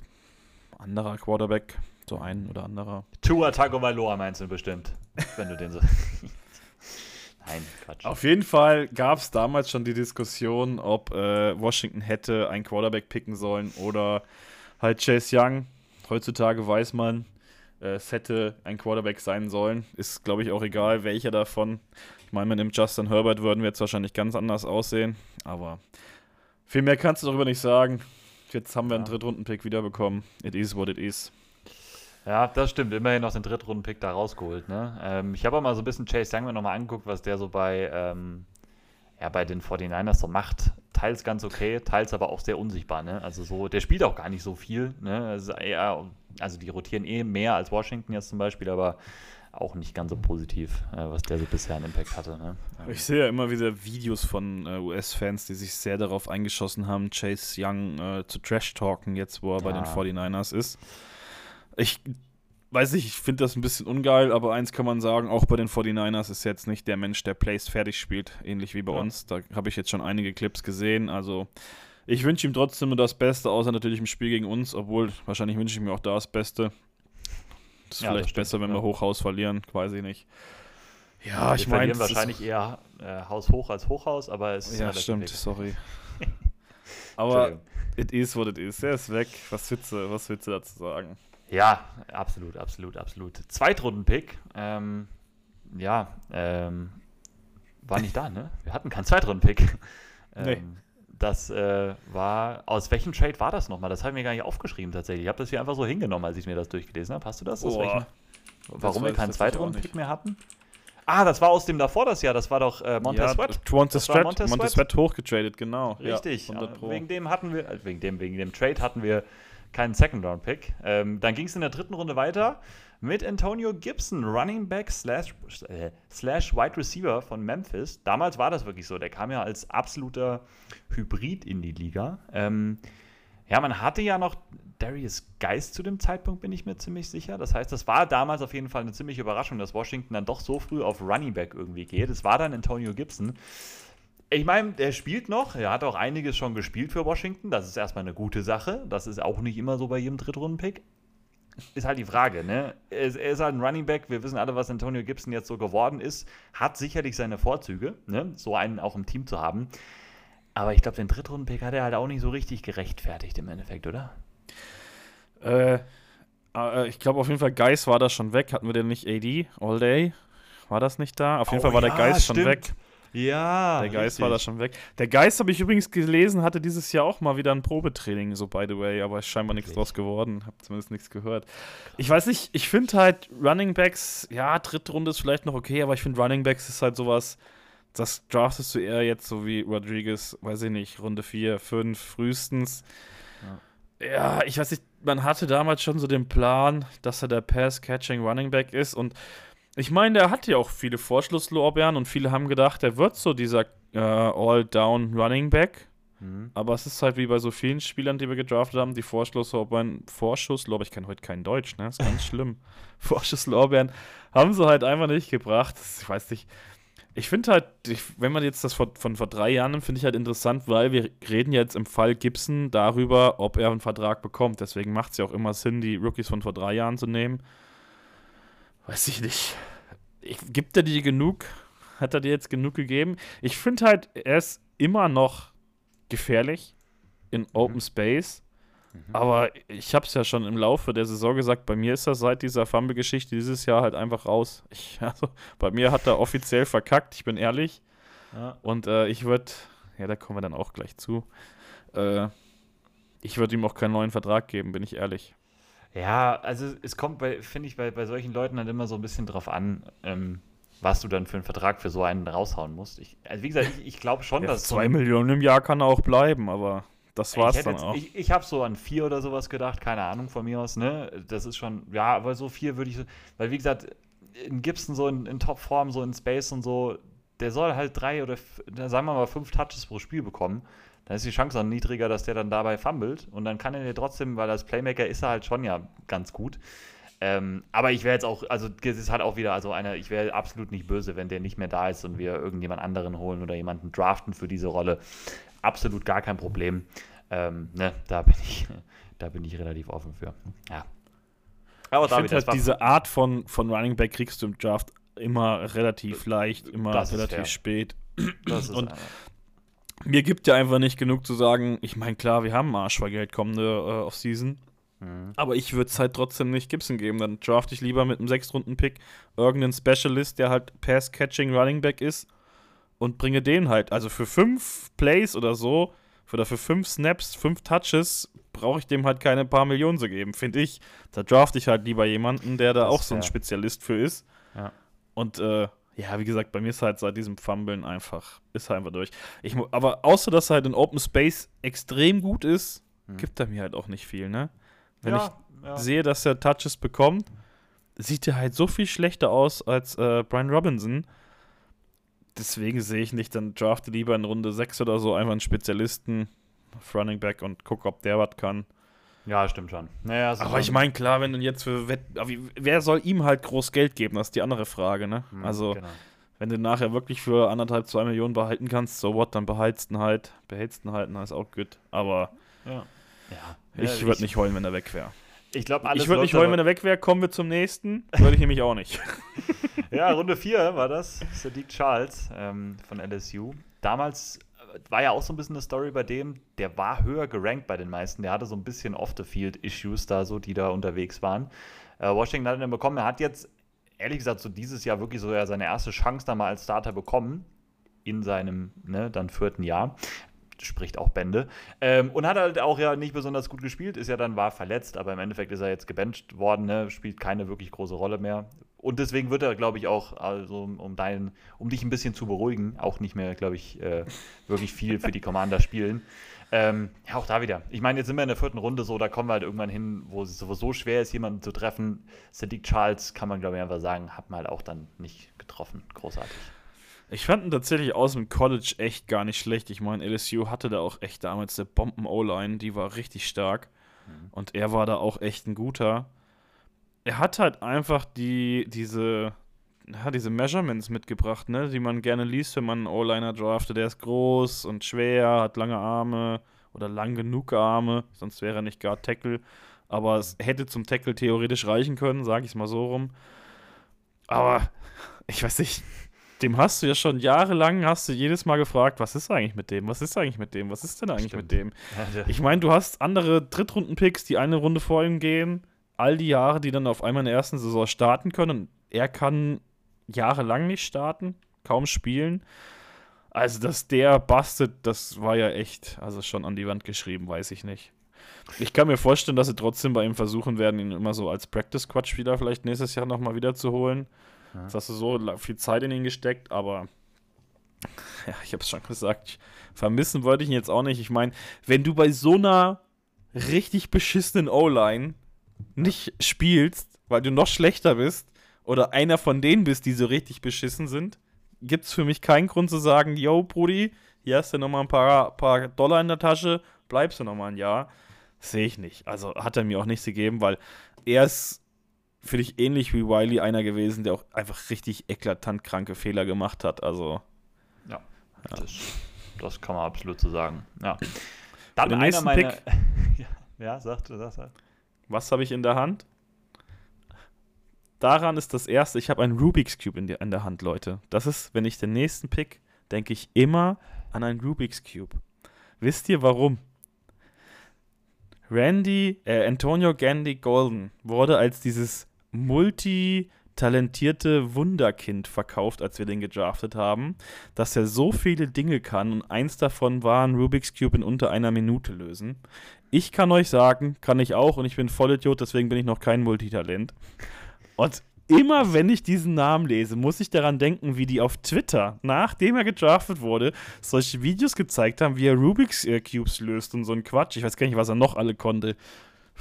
Speaker 2: anderer Quarterback, so ein oder anderer.
Speaker 1: Tua Tagovailoa meinst du bestimmt, wenn du den so.
Speaker 2: Nein, Quatsch. Auf jeden Fall gab es damals schon die Diskussion, ob äh, Washington hätte einen Quarterback picken sollen oder halt Chase Young. Heutzutage weiß man, äh, es hätte ein Quarterback sein sollen. Ist, glaube ich, auch egal, welcher davon. Ich meine, mit dem Justin Herbert würden wir jetzt wahrscheinlich ganz anders aussehen, aber viel mehr kannst du darüber nicht sagen. Jetzt haben wir einen Drittrunden-Pick wiederbekommen. It is what it is.
Speaker 1: Ja, das stimmt. Immerhin noch den Drittrunden-Pick da rausgeholt. Ne? Ähm, ich habe auch mal so ein bisschen Chase Young mir nochmal angeguckt, was der so bei, ähm, ja, bei den 49ers so macht. Teils ganz okay, teils aber auch sehr unsichtbar. Ne? Also so, der spielt auch gar nicht so viel. Ne? Also, eher, also die rotieren eh mehr als Washington jetzt zum Beispiel, aber auch nicht ganz so positiv, äh, was der so bisher an Impact hatte. Ne?
Speaker 2: Ich sehe ja immer wieder Videos von äh, US-Fans, die sich sehr darauf eingeschossen haben, Chase Young äh, zu trash-talken, jetzt wo er ja. bei den 49ers ist. Ich weiß nicht, ich finde das ein bisschen ungeil, aber eins kann man sagen, auch bei den 49ers ist jetzt nicht der Mensch, der Plays fertig spielt, ähnlich wie bei ja. uns. Da habe ich jetzt schon einige Clips gesehen. Also ich wünsche ihm trotzdem nur das Beste, außer natürlich im Spiel gegen uns, obwohl wahrscheinlich wünsche ich mir auch da das Beste. Das ist ja, vielleicht besser, wenn ja. wir Hochhaus verlieren, weiß ich nicht.
Speaker 1: Ja, wir ich meine. wahrscheinlich eher äh, Haus hoch als Hochhaus, aber es
Speaker 2: ist. Ja, stimmt, sorry. aber it is what it is. Er ist weg. Was willst du, was willst du dazu sagen?
Speaker 1: Ja, absolut, absolut, absolut. Zweitrunden-Pick. Ähm, ja, ähm, war nicht da, ne? Wir hatten keinen Zweitrunden-Pick. Ähm, nee. Das äh, war, aus welchem Trade war das nochmal? Das habe ich mir gar nicht aufgeschrieben tatsächlich. Ich habe das hier einfach so hingenommen, als ich mir das durchgelesen habe. Hast du das? Welchen, warum wir keinen Zweitrunden-Pick mehr hatten? Ah, das war aus dem davor das Jahr. Das war doch äh, Montez ja, Sweat.
Speaker 2: Montez Sweat, Montez Sweat hochgetradet, genau.
Speaker 1: Richtig. Ja, wegen dem hatten wir, äh, wegen dem, wegen dem Trade hatten wir keinen Second-Round-Pick. Ähm, dann ging es in der dritten Runde weiter mit Antonio Gibson, Running Back slash, äh, slash Wide Receiver von Memphis. Damals war das wirklich so. Der kam ja als absoluter Hybrid in die Liga. Ähm, ja, man hatte ja noch Darius Geist zu dem Zeitpunkt, bin ich mir ziemlich sicher. Das heißt, das war damals auf jeden Fall eine ziemliche Überraschung, dass Washington dann doch so früh auf Running Back irgendwie geht. Es war dann Antonio Gibson. Ich meine, er spielt noch, er hat auch einiges schon gespielt für Washington. Das ist erstmal eine gute Sache. Das ist auch nicht immer so bei jedem Drittrunden-Pick. Ist halt die Frage, ne? Er ist, er ist, halt ein Running Back. Wir wissen alle, was Antonio Gibson jetzt so geworden ist. Hat sicherlich seine Vorzüge, ne? So einen auch im Team zu haben. Aber ich glaube, den Drittrunden-Pick hat er halt auch nicht so richtig gerechtfertigt im Endeffekt, oder?
Speaker 2: Äh, äh ich glaube auf jeden Fall, Geist war da schon weg. Hatten wir denn nicht AD all day? War das nicht da? Auf jeden oh, Fall war ja, der Geist schon weg.
Speaker 1: Ja.
Speaker 2: Der Geist richtig. war da schon weg. Der Geist, habe ich übrigens gelesen, hatte dieses Jahr auch mal wieder ein Probetraining, so by the way, aber ist scheinbar nichts draus geworden. Habe zumindest nichts gehört. Ich weiß nicht, ich finde halt Running Backs, ja, dritte Runde ist vielleicht noch okay, aber ich finde Running Backs ist halt sowas, das draftest du eher jetzt so wie Rodriguez, weiß ich nicht, Runde 4, 5 frühestens. Ja. ja, ich weiß nicht, man hatte damals schon so den Plan, dass er der Pass-Catching Running Back ist und ich meine, der hatte ja auch viele Vorschlusslorbeeren und viele haben gedacht, er wird so dieser äh, All-Down Running Back. Mhm. Aber es ist halt wie bei so vielen Spielern, die wir gedraftet haben, die Vorschlusslorbeeren, Vorschusslorbeeren, ich kann heute kein Deutsch, ne? Das ist ganz schlimm. Vorschusslorbeeren haben sie halt einfach nicht gebracht. Ich weiß nicht. Ich finde halt, ich, wenn man jetzt das von, von vor drei Jahren nimmt, finde ich halt interessant, weil wir reden jetzt im Fall Gibson darüber, ob er einen Vertrag bekommt. Deswegen macht es ja auch immer Sinn, die Rookies von vor drei Jahren zu nehmen. Weiß ich nicht. Ich, gibt er dir genug? Hat er dir jetzt genug gegeben? Ich finde halt, er ist immer noch gefährlich in Open mhm. Space. Mhm. Aber ich habe es ja schon im Laufe der Saison gesagt, bei mir ist er seit dieser Fumble-Geschichte dieses Jahr halt einfach raus. Ich, also, bei mir hat er offiziell verkackt, ich bin ehrlich. Ja. Und äh, ich würde, ja, da kommen wir dann auch gleich zu. Äh, ich würde ihm auch keinen neuen Vertrag geben, bin ich ehrlich.
Speaker 1: Ja, also es kommt, finde ich, bei, bei solchen Leuten dann immer so ein bisschen drauf an, ähm, was du dann für einen Vertrag für so einen raushauen musst. Ich, also wie gesagt, ich, ich glaube schon, ja, dass.
Speaker 2: Zwei Millionen im Jahr kann er auch bleiben, aber das war's
Speaker 1: dann
Speaker 2: jetzt, auch.
Speaker 1: Ich, ich habe so an vier oder sowas gedacht, keine Ahnung von mir aus, ne? Das ist schon, ja, aber so vier würde ich so, weil wie gesagt, in Gibson so in, in Topform, so in Space und so, der soll halt drei oder, sagen wir mal, fünf Touches pro Spiel bekommen dann ist die Chance auch niedriger, dass der dann dabei fummelt. Und dann kann er dir trotzdem, weil als Playmaker ist er halt schon ja ganz gut. Ähm, aber ich wäre jetzt auch, also es ist halt auch wieder, also eine, ich wäre absolut nicht böse, wenn der nicht mehr da ist und wir irgendjemand anderen holen oder jemanden draften für diese Rolle. Absolut gar kein Problem. Ähm, ne, da bin ich, da bin ich relativ offen für. Ja.
Speaker 2: Aber ich finde halt diese Art von, von Running Back kriegst du im Draft immer relativ leicht, immer relativ fair. spät. und mir gibt ja einfach nicht genug zu sagen, ich meine, klar, wir haben Arschvergeld kommende äh, Offseason. Mhm. Aber ich würde es halt trotzdem nicht Gibson geben. Dann draft ich lieber mit einem Sechs-Runden-Pick irgendeinen Specialist, der halt Pass-Catching Running Back ist und bringe den halt. Also für fünf Plays oder so, oder für fünf Snaps, fünf Touches, brauche ich dem halt keine paar Millionen zu geben, finde ich. Da draft ich halt lieber jemanden, der da das auch so ein Spezialist für ist.
Speaker 1: Ja.
Speaker 2: Und äh, ja, wie gesagt, bei mir ist halt seit diesem Fummeln einfach, ist halt einfach durch. Ich, aber außer, dass er halt in Open Space extrem gut ist, hm. gibt er mir halt auch nicht viel, ne? Wenn ja, ich ja. sehe, dass er Touches bekommt, sieht er halt so viel schlechter aus als äh, Brian Robinson. Deswegen sehe ich nicht, dann drafte lieber in Runde 6 oder so einfach einen Spezialisten auf Running Back und gucke, ob der was kann.
Speaker 1: Ja, stimmt schon. Naja,
Speaker 2: aber ich meine, klar, wenn du jetzt für Wett wer soll ihm halt groß Geld geben? Das ist die andere Frage, ne? Mhm, also, genau. wenn du nachher wirklich für anderthalb, zwei Millionen behalten kannst, so what, dann behältst du halt, behältst du halt, dann ist auch gut. Aber
Speaker 1: ja.
Speaker 2: Ja, ich würde nicht heulen, wenn er weg wäre.
Speaker 1: Ich glaube, alles
Speaker 2: Ich würde nicht heulen, wenn er weg wäre. Kommen wir zum nächsten. Würde ich nämlich auch nicht.
Speaker 1: ja, Runde 4 war das. Sadiq Charles ähm, von LSU. Damals war ja auch so ein bisschen eine Story bei dem, der war höher gerankt bei den meisten. Der hatte so ein bisschen Off-the-Field-Issues da so, die da unterwegs waren. Äh, Washington hat ihn dann bekommen. Er hat jetzt, ehrlich gesagt, so dieses Jahr wirklich so ja seine erste Chance da mal als Starter bekommen in seinem ne, dann vierten Jahr spricht auch Bände. Ähm, und hat halt auch ja nicht besonders gut gespielt, ist ja dann war verletzt, aber im Endeffekt ist er jetzt gebencht worden, ne? spielt keine wirklich große Rolle mehr. Und deswegen wird er, glaube ich, auch, also um, dein, um dich ein bisschen zu beruhigen, auch nicht mehr, glaube ich, äh, wirklich viel für die Commander spielen. Ähm, ja, auch da wieder. Ich meine, jetzt sind wir in der vierten Runde so, da kommen wir halt irgendwann hin, wo es sowieso schwer ist, jemanden zu treffen. Sadiq Charles kann man, glaube ich, einfach sagen, hat man halt auch dann nicht getroffen. Großartig.
Speaker 2: Ich fand ihn tatsächlich aus dem College echt gar nicht schlecht. Ich meine, LSU hatte da auch echt damals eine Bomben-O-Line, die war richtig stark. Mhm. Und er war da auch echt ein guter. Er hat halt einfach die, diese, ja, diese Measurements mitgebracht, ne, die man gerne liest, wenn man einen O-Liner draftet. Der ist groß und schwer, hat lange Arme oder lang genug Arme, sonst wäre er nicht gar Tackle. Aber es hätte zum Tackle theoretisch reichen können, sage ich es mal so rum. Aber ich weiß nicht, dem hast du ja schon jahrelang, hast du jedes Mal gefragt, was ist eigentlich mit dem? Was ist eigentlich mit dem? Was ist denn eigentlich Stimmt. mit dem? Ich meine, du hast andere Drittrunden-Picks, die eine Runde vor ihm gehen, all die Jahre, die dann auf einmal in der ersten Saison starten können. Er kann jahrelang nicht starten, kaum spielen. Also, dass der bastet, das war ja echt, also schon an die Wand geschrieben, weiß ich nicht. Ich kann mir vorstellen, dass sie trotzdem bei ihm versuchen werden, ihn immer so als Practice-Quatsch-Spieler vielleicht nächstes Jahr nochmal wiederzuholen. Ja. Jetzt hast du so viel Zeit in ihn gesteckt, aber ja, ich habe es schon gesagt, vermissen wollte ich ihn jetzt auch nicht. Ich meine, wenn du bei so einer richtig beschissenen O-Line nicht spielst, weil du noch schlechter bist oder einer von denen bist, die so richtig beschissen sind, gibt es für mich keinen Grund zu sagen, yo, Brudi, hier hast du nochmal ein paar, paar Dollar in der Tasche, bleibst du nochmal ein Jahr. Sehe ich nicht. Also hat er mir auch nichts gegeben, weil er ist finde ich ähnlich wie Wiley einer gewesen, der auch einfach richtig eklatant kranke Fehler gemacht hat. Also.
Speaker 1: Ja, ja. Das, das, kann man absolut so sagen. Ja. Dann einer meiner. ja, ja, sagt, sagt halt.
Speaker 2: Was habe ich in der Hand? Daran ist das erste, ich habe einen Rubik's Cube in, der, in der Hand, Leute. Das ist, wenn ich den nächsten pick, denke ich immer an einen Rubik's Cube. Wisst ihr warum? Randy, äh, Antonio Gandy Golden wurde als dieses multitalentierte Wunderkind verkauft, als wir den gedraftet haben, dass er so viele Dinge kann und eins davon war ein Rubik's Cube in unter einer Minute lösen. Ich kann euch sagen, kann ich auch und ich bin Vollidiot, deswegen bin ich noch kein Multitalent. Und immer wenn ich diesen Namen lese, muss ich daran denken, wie die auf Twitter, nachdem er gedraftet wurde, solche Videos gezeigt haben, wie er Rubik's äh, Cubes löst und so ein Quatsch. Ich weiß gar nicht, was er noch alle konnte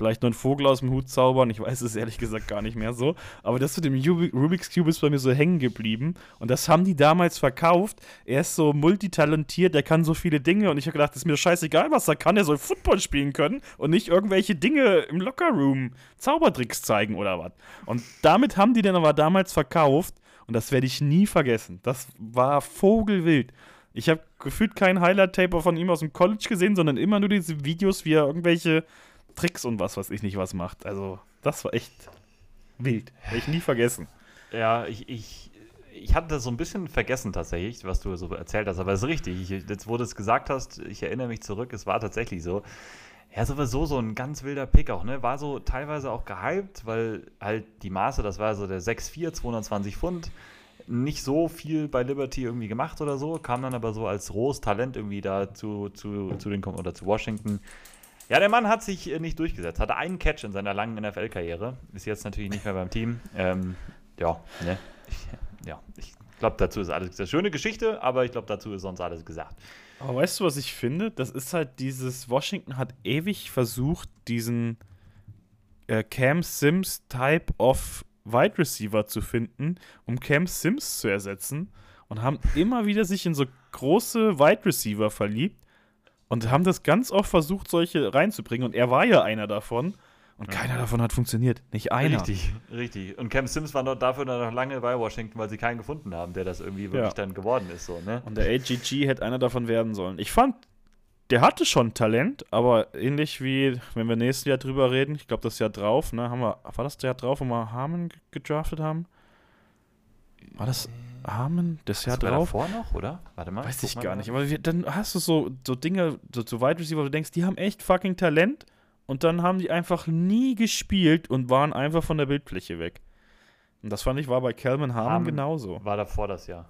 Speaker 2: vielleicht nur einen Vogel aus dem Hut zaubern. Ich weiß es ehrlich gesagt gar nicht mehr so. Aber das mit dem Rubik's Cube ist bei mir so hängen geblieben. Und das haben die damals verkauft. Er ist so multitalentiert, er kann so viele Dinge. Und ich habe gedacht, ist mir scheißegal, was er kann. Er soll Football spielen können und nicht irgendwelche Dinge im Lockerroom, Zaubertricks zeigen oder was. Und damit haben die den aber damals verkauft. Und das werde ich nie vergessen. Das war vogelwild. Ich habe gefühlt keinen Highlight-Taper von ihm aus dem College gesehen, sondern immer nur diese Videos, wie er irgendwelche Tricks und was weiß ich nicht was macht. Also, das war echt wild. Werde ich nie vergessen.
Speaker 1: Ja, ich, ich, ich hatte das so ein bisschen vergessen tatsächlich, was du so erzählt hast, aber es ist richtig. Ich, jetzt, wo du es gesagt hast, ich erinnere mich zurück, es war tatsächlich so. Ja, sowieso so ein ganz wilder Pick auch, ne? War so teilweise auch gehypt, weil halt die Maße, das war so der 6'4, 220 Pfund, nicht so viel bei Liberty irgendwie gemacht oder so, kam dann aber so als rohes Talent irgendwie da zu, zu, zu den oder zu Washington. Ja, der Mann hat sich äh, nicht durchgesetzt, hatte einen Catch in seiner langen NFL-Karriere, ist jetzt natürlich nicht mehr beim Team. Ähm, ja, ne? Ich, ja, ich glaube, dazu ist alles gesagt. Schöne Geschichte, aber ich glaube, dazu ist sonst alles gesagt.
Speaker 2: Aber weißt du, was ich finde? Das ist halt dieses, Washington hat ewig versucht, diesen äh, Cam Sims Type of Wide Receiver zu finden, um Cam Sims zu ersetzen und haben immer wieder sich in so große Wide Receiver verliebt und haben das ganz oft versucht, solche reinzubringen und er war ja einer davon. Und keiner davon hat funktioniert. Nicht einer.
Speaker 1: Richtig, richtig. Und Cam Sims war noch dafür noch lange bei Washington, weil sie keinen gefunden haben, der das irgendwie wirklich ja. dann geworden ist. So, ne?
Speaker 2: Und der AGG hätte einer davon werden sollen. Ich fand, der hatte schon Talent, aber ähnlich wie, wenn wir nächstes Jahr drüber reden, ich glaube, das Jahr drauf, ne, haben wir, war das der Jahr drauf, wo wir Harmon gedraftet haben? War das Harmon das Jahr drauf?
Speaker 1: davor noch, oder?
Speaker 2: Warte mal. Weiß ich gar nicht. Aber wir, dann hast du so, so Dinge, so, so Wide Receiver, wo du denkst, die haben echt fucking Talent und dann haben die einfach nie gespielt und waren einfach von der Bildfläche weg. Und das fand ich war bei Calvin Harmon genauso.
Speaker 1: War davor das Jahr.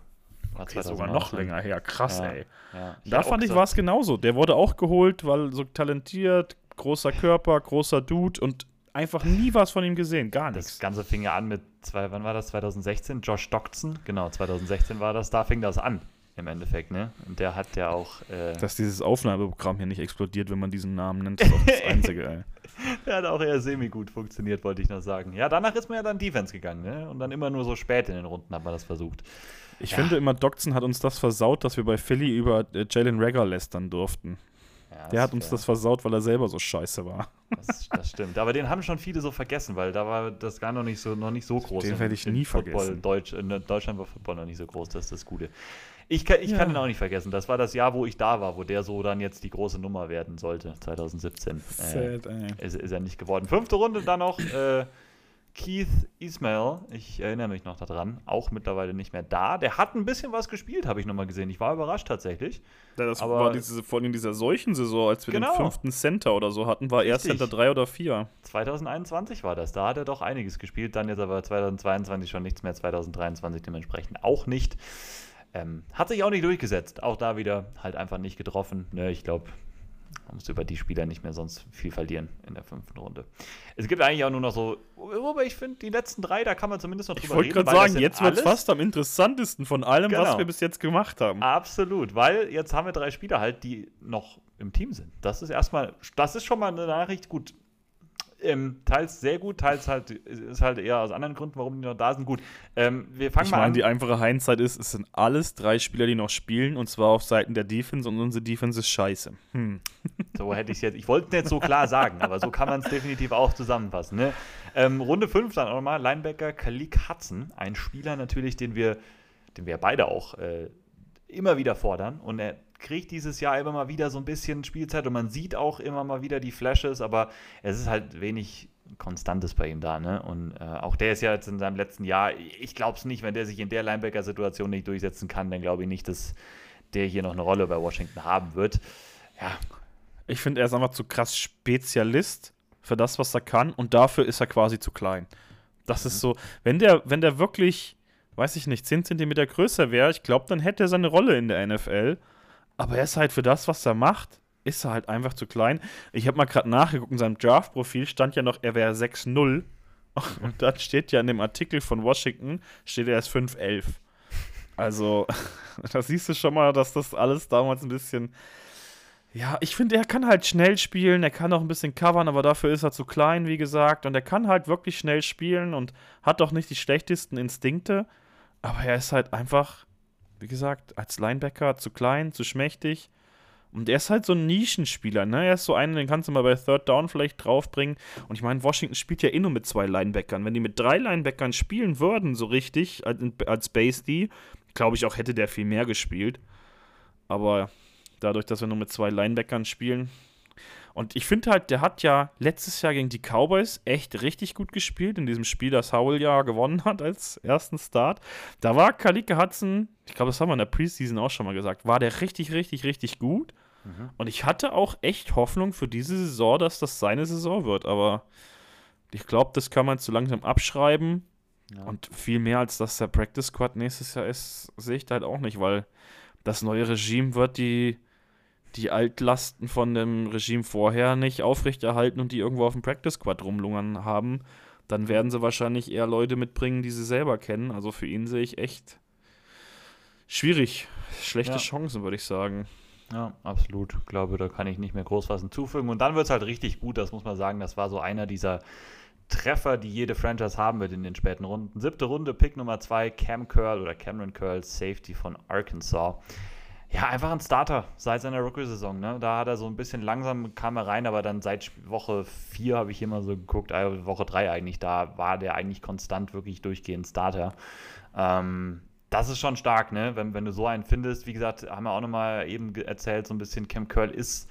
Speaker 2: War okay, sogar noch länger her. Krass, ja, ey. Ja. Da fand ich war es genauso. Der wurde auch geholt, weil so talentiert, großer Körper, großer Dude und einfach nie was von ihm gesehen, gar nichts.
Speaker 1: Das Ganze fing ja an mit, zwei, wann war das, 2016? Josh Dockson, genau, 2016 war das, da fing das an im Endeffekt, ne? Und der hat ja auch. Äh
Speaker 2: Dass dieses Aufnahmeprogramm hier nicht explodiert, wenn man diesen Namen nennt, ist auch das Einzige, ey.
Speaker 1: Der hat auch eher semi-gut funktioniert, wollte ich noch sagen. Ja, danach ist man ja dann Defense gegangen, ne? Und dann immer nur so spät in den Runden hat man das versucht.
Speaker 2: Ich ja. finde immer, Doxon hat uns das versaut, dass wir bei Philly über äh, Jalen Rager lästern durften. Ja, der hat uns fair. das versaut, weil er selber so scheiße war.
Speaker 1: Das, das, stimmt. Aber den haben schon viele so vergessen, weil da war das gar noch nicht so, noch nicht so groß.
Speaker 2: Den werde ich nie Football, vergessen.
Speaker 1: Deutsch, in Deutschland war Football noch nicht so groß, das ist das Gute. Ich, kann, ich ja. kann ihn auch nicht vergessen. Das war das Jahr, wo ich da war, wo der so dann jetzt die große Nummer werden sollte, 2017. Sad, äh, ist, ist, er nicht geworden. Fünfte Runde dann noch äh, Keith Ismail. Ich erinnere mich noch daran. Auch mittlerweile nicht mehr da. Der hat ein bisschen was gespielt, habe ich nochmal gesehen. Ich war überrascht tatsächlich.
Speaker 2: Ja, das Aber war diese, vor allem dieser solchen Saison, als wir genau. den fünften Center oder so hatten, war er Center 3 oder 4.
Speaker 1: 2021 war das. Da hat er doch einiges gespielt. Dann jetzt aber 2022 schon nichts mehr. 2023 dementsprechend auch nicht. Ähm, hat sich auch nicht durchgesetzt. Auch da wieder halt einfach nicht getroffen. Ne, ich glaube, man muss über die Spieler nicht mehr sonst viel verlieren in der fünften Runde. Es gibt eigentlich auch nur noch so, wobei ich finde, die letzten drei, da kann man zumindest noch
Speaker 2: drüber reden. Ich wollte gerade sagen, jetzt wird es fast am interessantesten von allem, genau. was wir bis jetzt gemacht haben.
Speaker 1: Absolut, weil jetzt haben wir drei Spieler halt, die noch im Team sind. Das ist erstmal, das ist schon mal eine Nachricht. Gut, ähm, teils sehr gut, teils halt ist halt eher aus anderen Gründen, warum die noch da sind. Gut, ähm, wir fangen
Speaker 2: ich
Speaker 1: mal
Speaker 2: mein,
Speaker 1: an.
Speaker 2: Die einfache Hindsight ist, es sind alles drei Spieler, die noch spielen und zwar auf Seiten der Defense und unsere Defense ist scheiße. Hm.
Speaker 1: So hätte ich es jetzt, ich wollte es nicht so klar sagen, aber so kann man es definitiv auch zusammenfassen. Ne? Ähm, Runde 5 dann auch nochmal, Linebacker Kalik Hudson, ein Spieler natürlich, den wir, den wir beide auch äh, immer wieder fordern und er kriegt dieses Jahr immer mal wieder so ein bisschen Spielzeit und man sieht auch immer mal wieder die Flashes, aber es ist halt wenig Konstantes bei ihm da, ne? Und äh, auch der ist ja jetzt in seinem letzten Jahr, ich glaube es nicht, wenn der sich in der Linebacker-Situation nicht durchsetzen kann, dann glaube ich nicht, dass der hier noch eine Rolle bei Washington haben wird. Ja.
Speaker 2: Ich finde, er ist einfach zu krass Spezialist für das, was er kann und dafür ist er quasi zu klein. Das mhm. ist so, wenn der, wenn der wirklich, weiß ich nicht, 10 cm größer wäre, ich glaube, dann hätte er seine Rolle in der NFL. Aber er ist halt für das, was er macht, ist er halt einfach zu klein. Ich habe mal gerade nachgeguckt, in seinem Draft-Profil stand ja noch, er wäre 6-0. Und dann steht ja in dem Artikel von Washington, steht er ist 5-11. Also, da siehst du schon mal, dass das alles damals ein bisschen. Ja, ich finde, er kann halt schnell spielen, er kann auch ein bisschen covern, aber dafür ist er zu klein, wie gesagt. Und er kann halt wirklich schnell spielen und hat doch nicht die schlechtesten Instinkte. Aber er ist halt einfach wie gesagt, als Linebacker zu klein, zu schmächtig. Und er ist halt so ein Nischenspieler, ne? Er ist so einer, den kannst du mal bei Third Down vielleicht draufbringen. Und ich meine, Washington spielt ja eh nur mit zwei Linebackern. Wenn die mit drei Linebackern spielen würden, so richtig, als, Base D, glaube ich auch, hätte der viel mehr gespielt. aber dadurch, dass wir nur mit zwei Linebackern spielen. Und ich finde halt, der hat ja letztes Jahr gegen die Cowboys echt richtig gut gespielt, in diesem Spiel, das Howell ja gewonnen hat als ersten Start. Da war Kalike Hudson, ich glaube, das haben wir in der Preseason auch schon mal gesagt, war der richtig, richtig, richtig gut. Mhm. Und ich hatte auch echt Hoffnung für diese Saison, dass das seine Saison wird. Aber ich glaube, das kann man zu langsam abschreiben. Ja. Und viel mehr als dass der Practice Squad nächstes Jahr ist, sehe ich da halt auch nicht, weil das neue Regime wird die, die Altlasten von dem Regime vorher nicht aufrechterhalten und die irgendwo auf dem Practice Squad rumlungern haben. Dann werden sie wahrscheinlich eher Leute mitbringen, die sie selber kennen. Also für ihn sehe ich echt schwierig. Schlechte ja. Chancen, würde ich sagen.
Speaker 1: Ja, absolut. Ich glaube, da kann ich nicht mehr groß was hinzufügen. Und dann wird es halt richtig gut, das muss man sagen. Das war so einer dieser Treffer, die jede Franchise haben wird in den späten Runden. Siebte Runde, Pick Nummer zwei, Cam Curl oder Cameron Curl, Safety von Arkansas. Ja, einfach ein Starter seit seiner Rookie-Saison. Ne? Da hat er so ein bisschen langsam kam er rein, aber dann seit Woche 4 habe ich mal so geguckt, äh, Woche 3 eigentlich, da war der eigentlich konstant wirklich durchgehend Starter. Ähm, das ist schon stark, ne? Wenn, wenn du so einen findest, wie gesagt, haben wir auch nochmal eben erzählt, so ein bisschen Cam Curl ist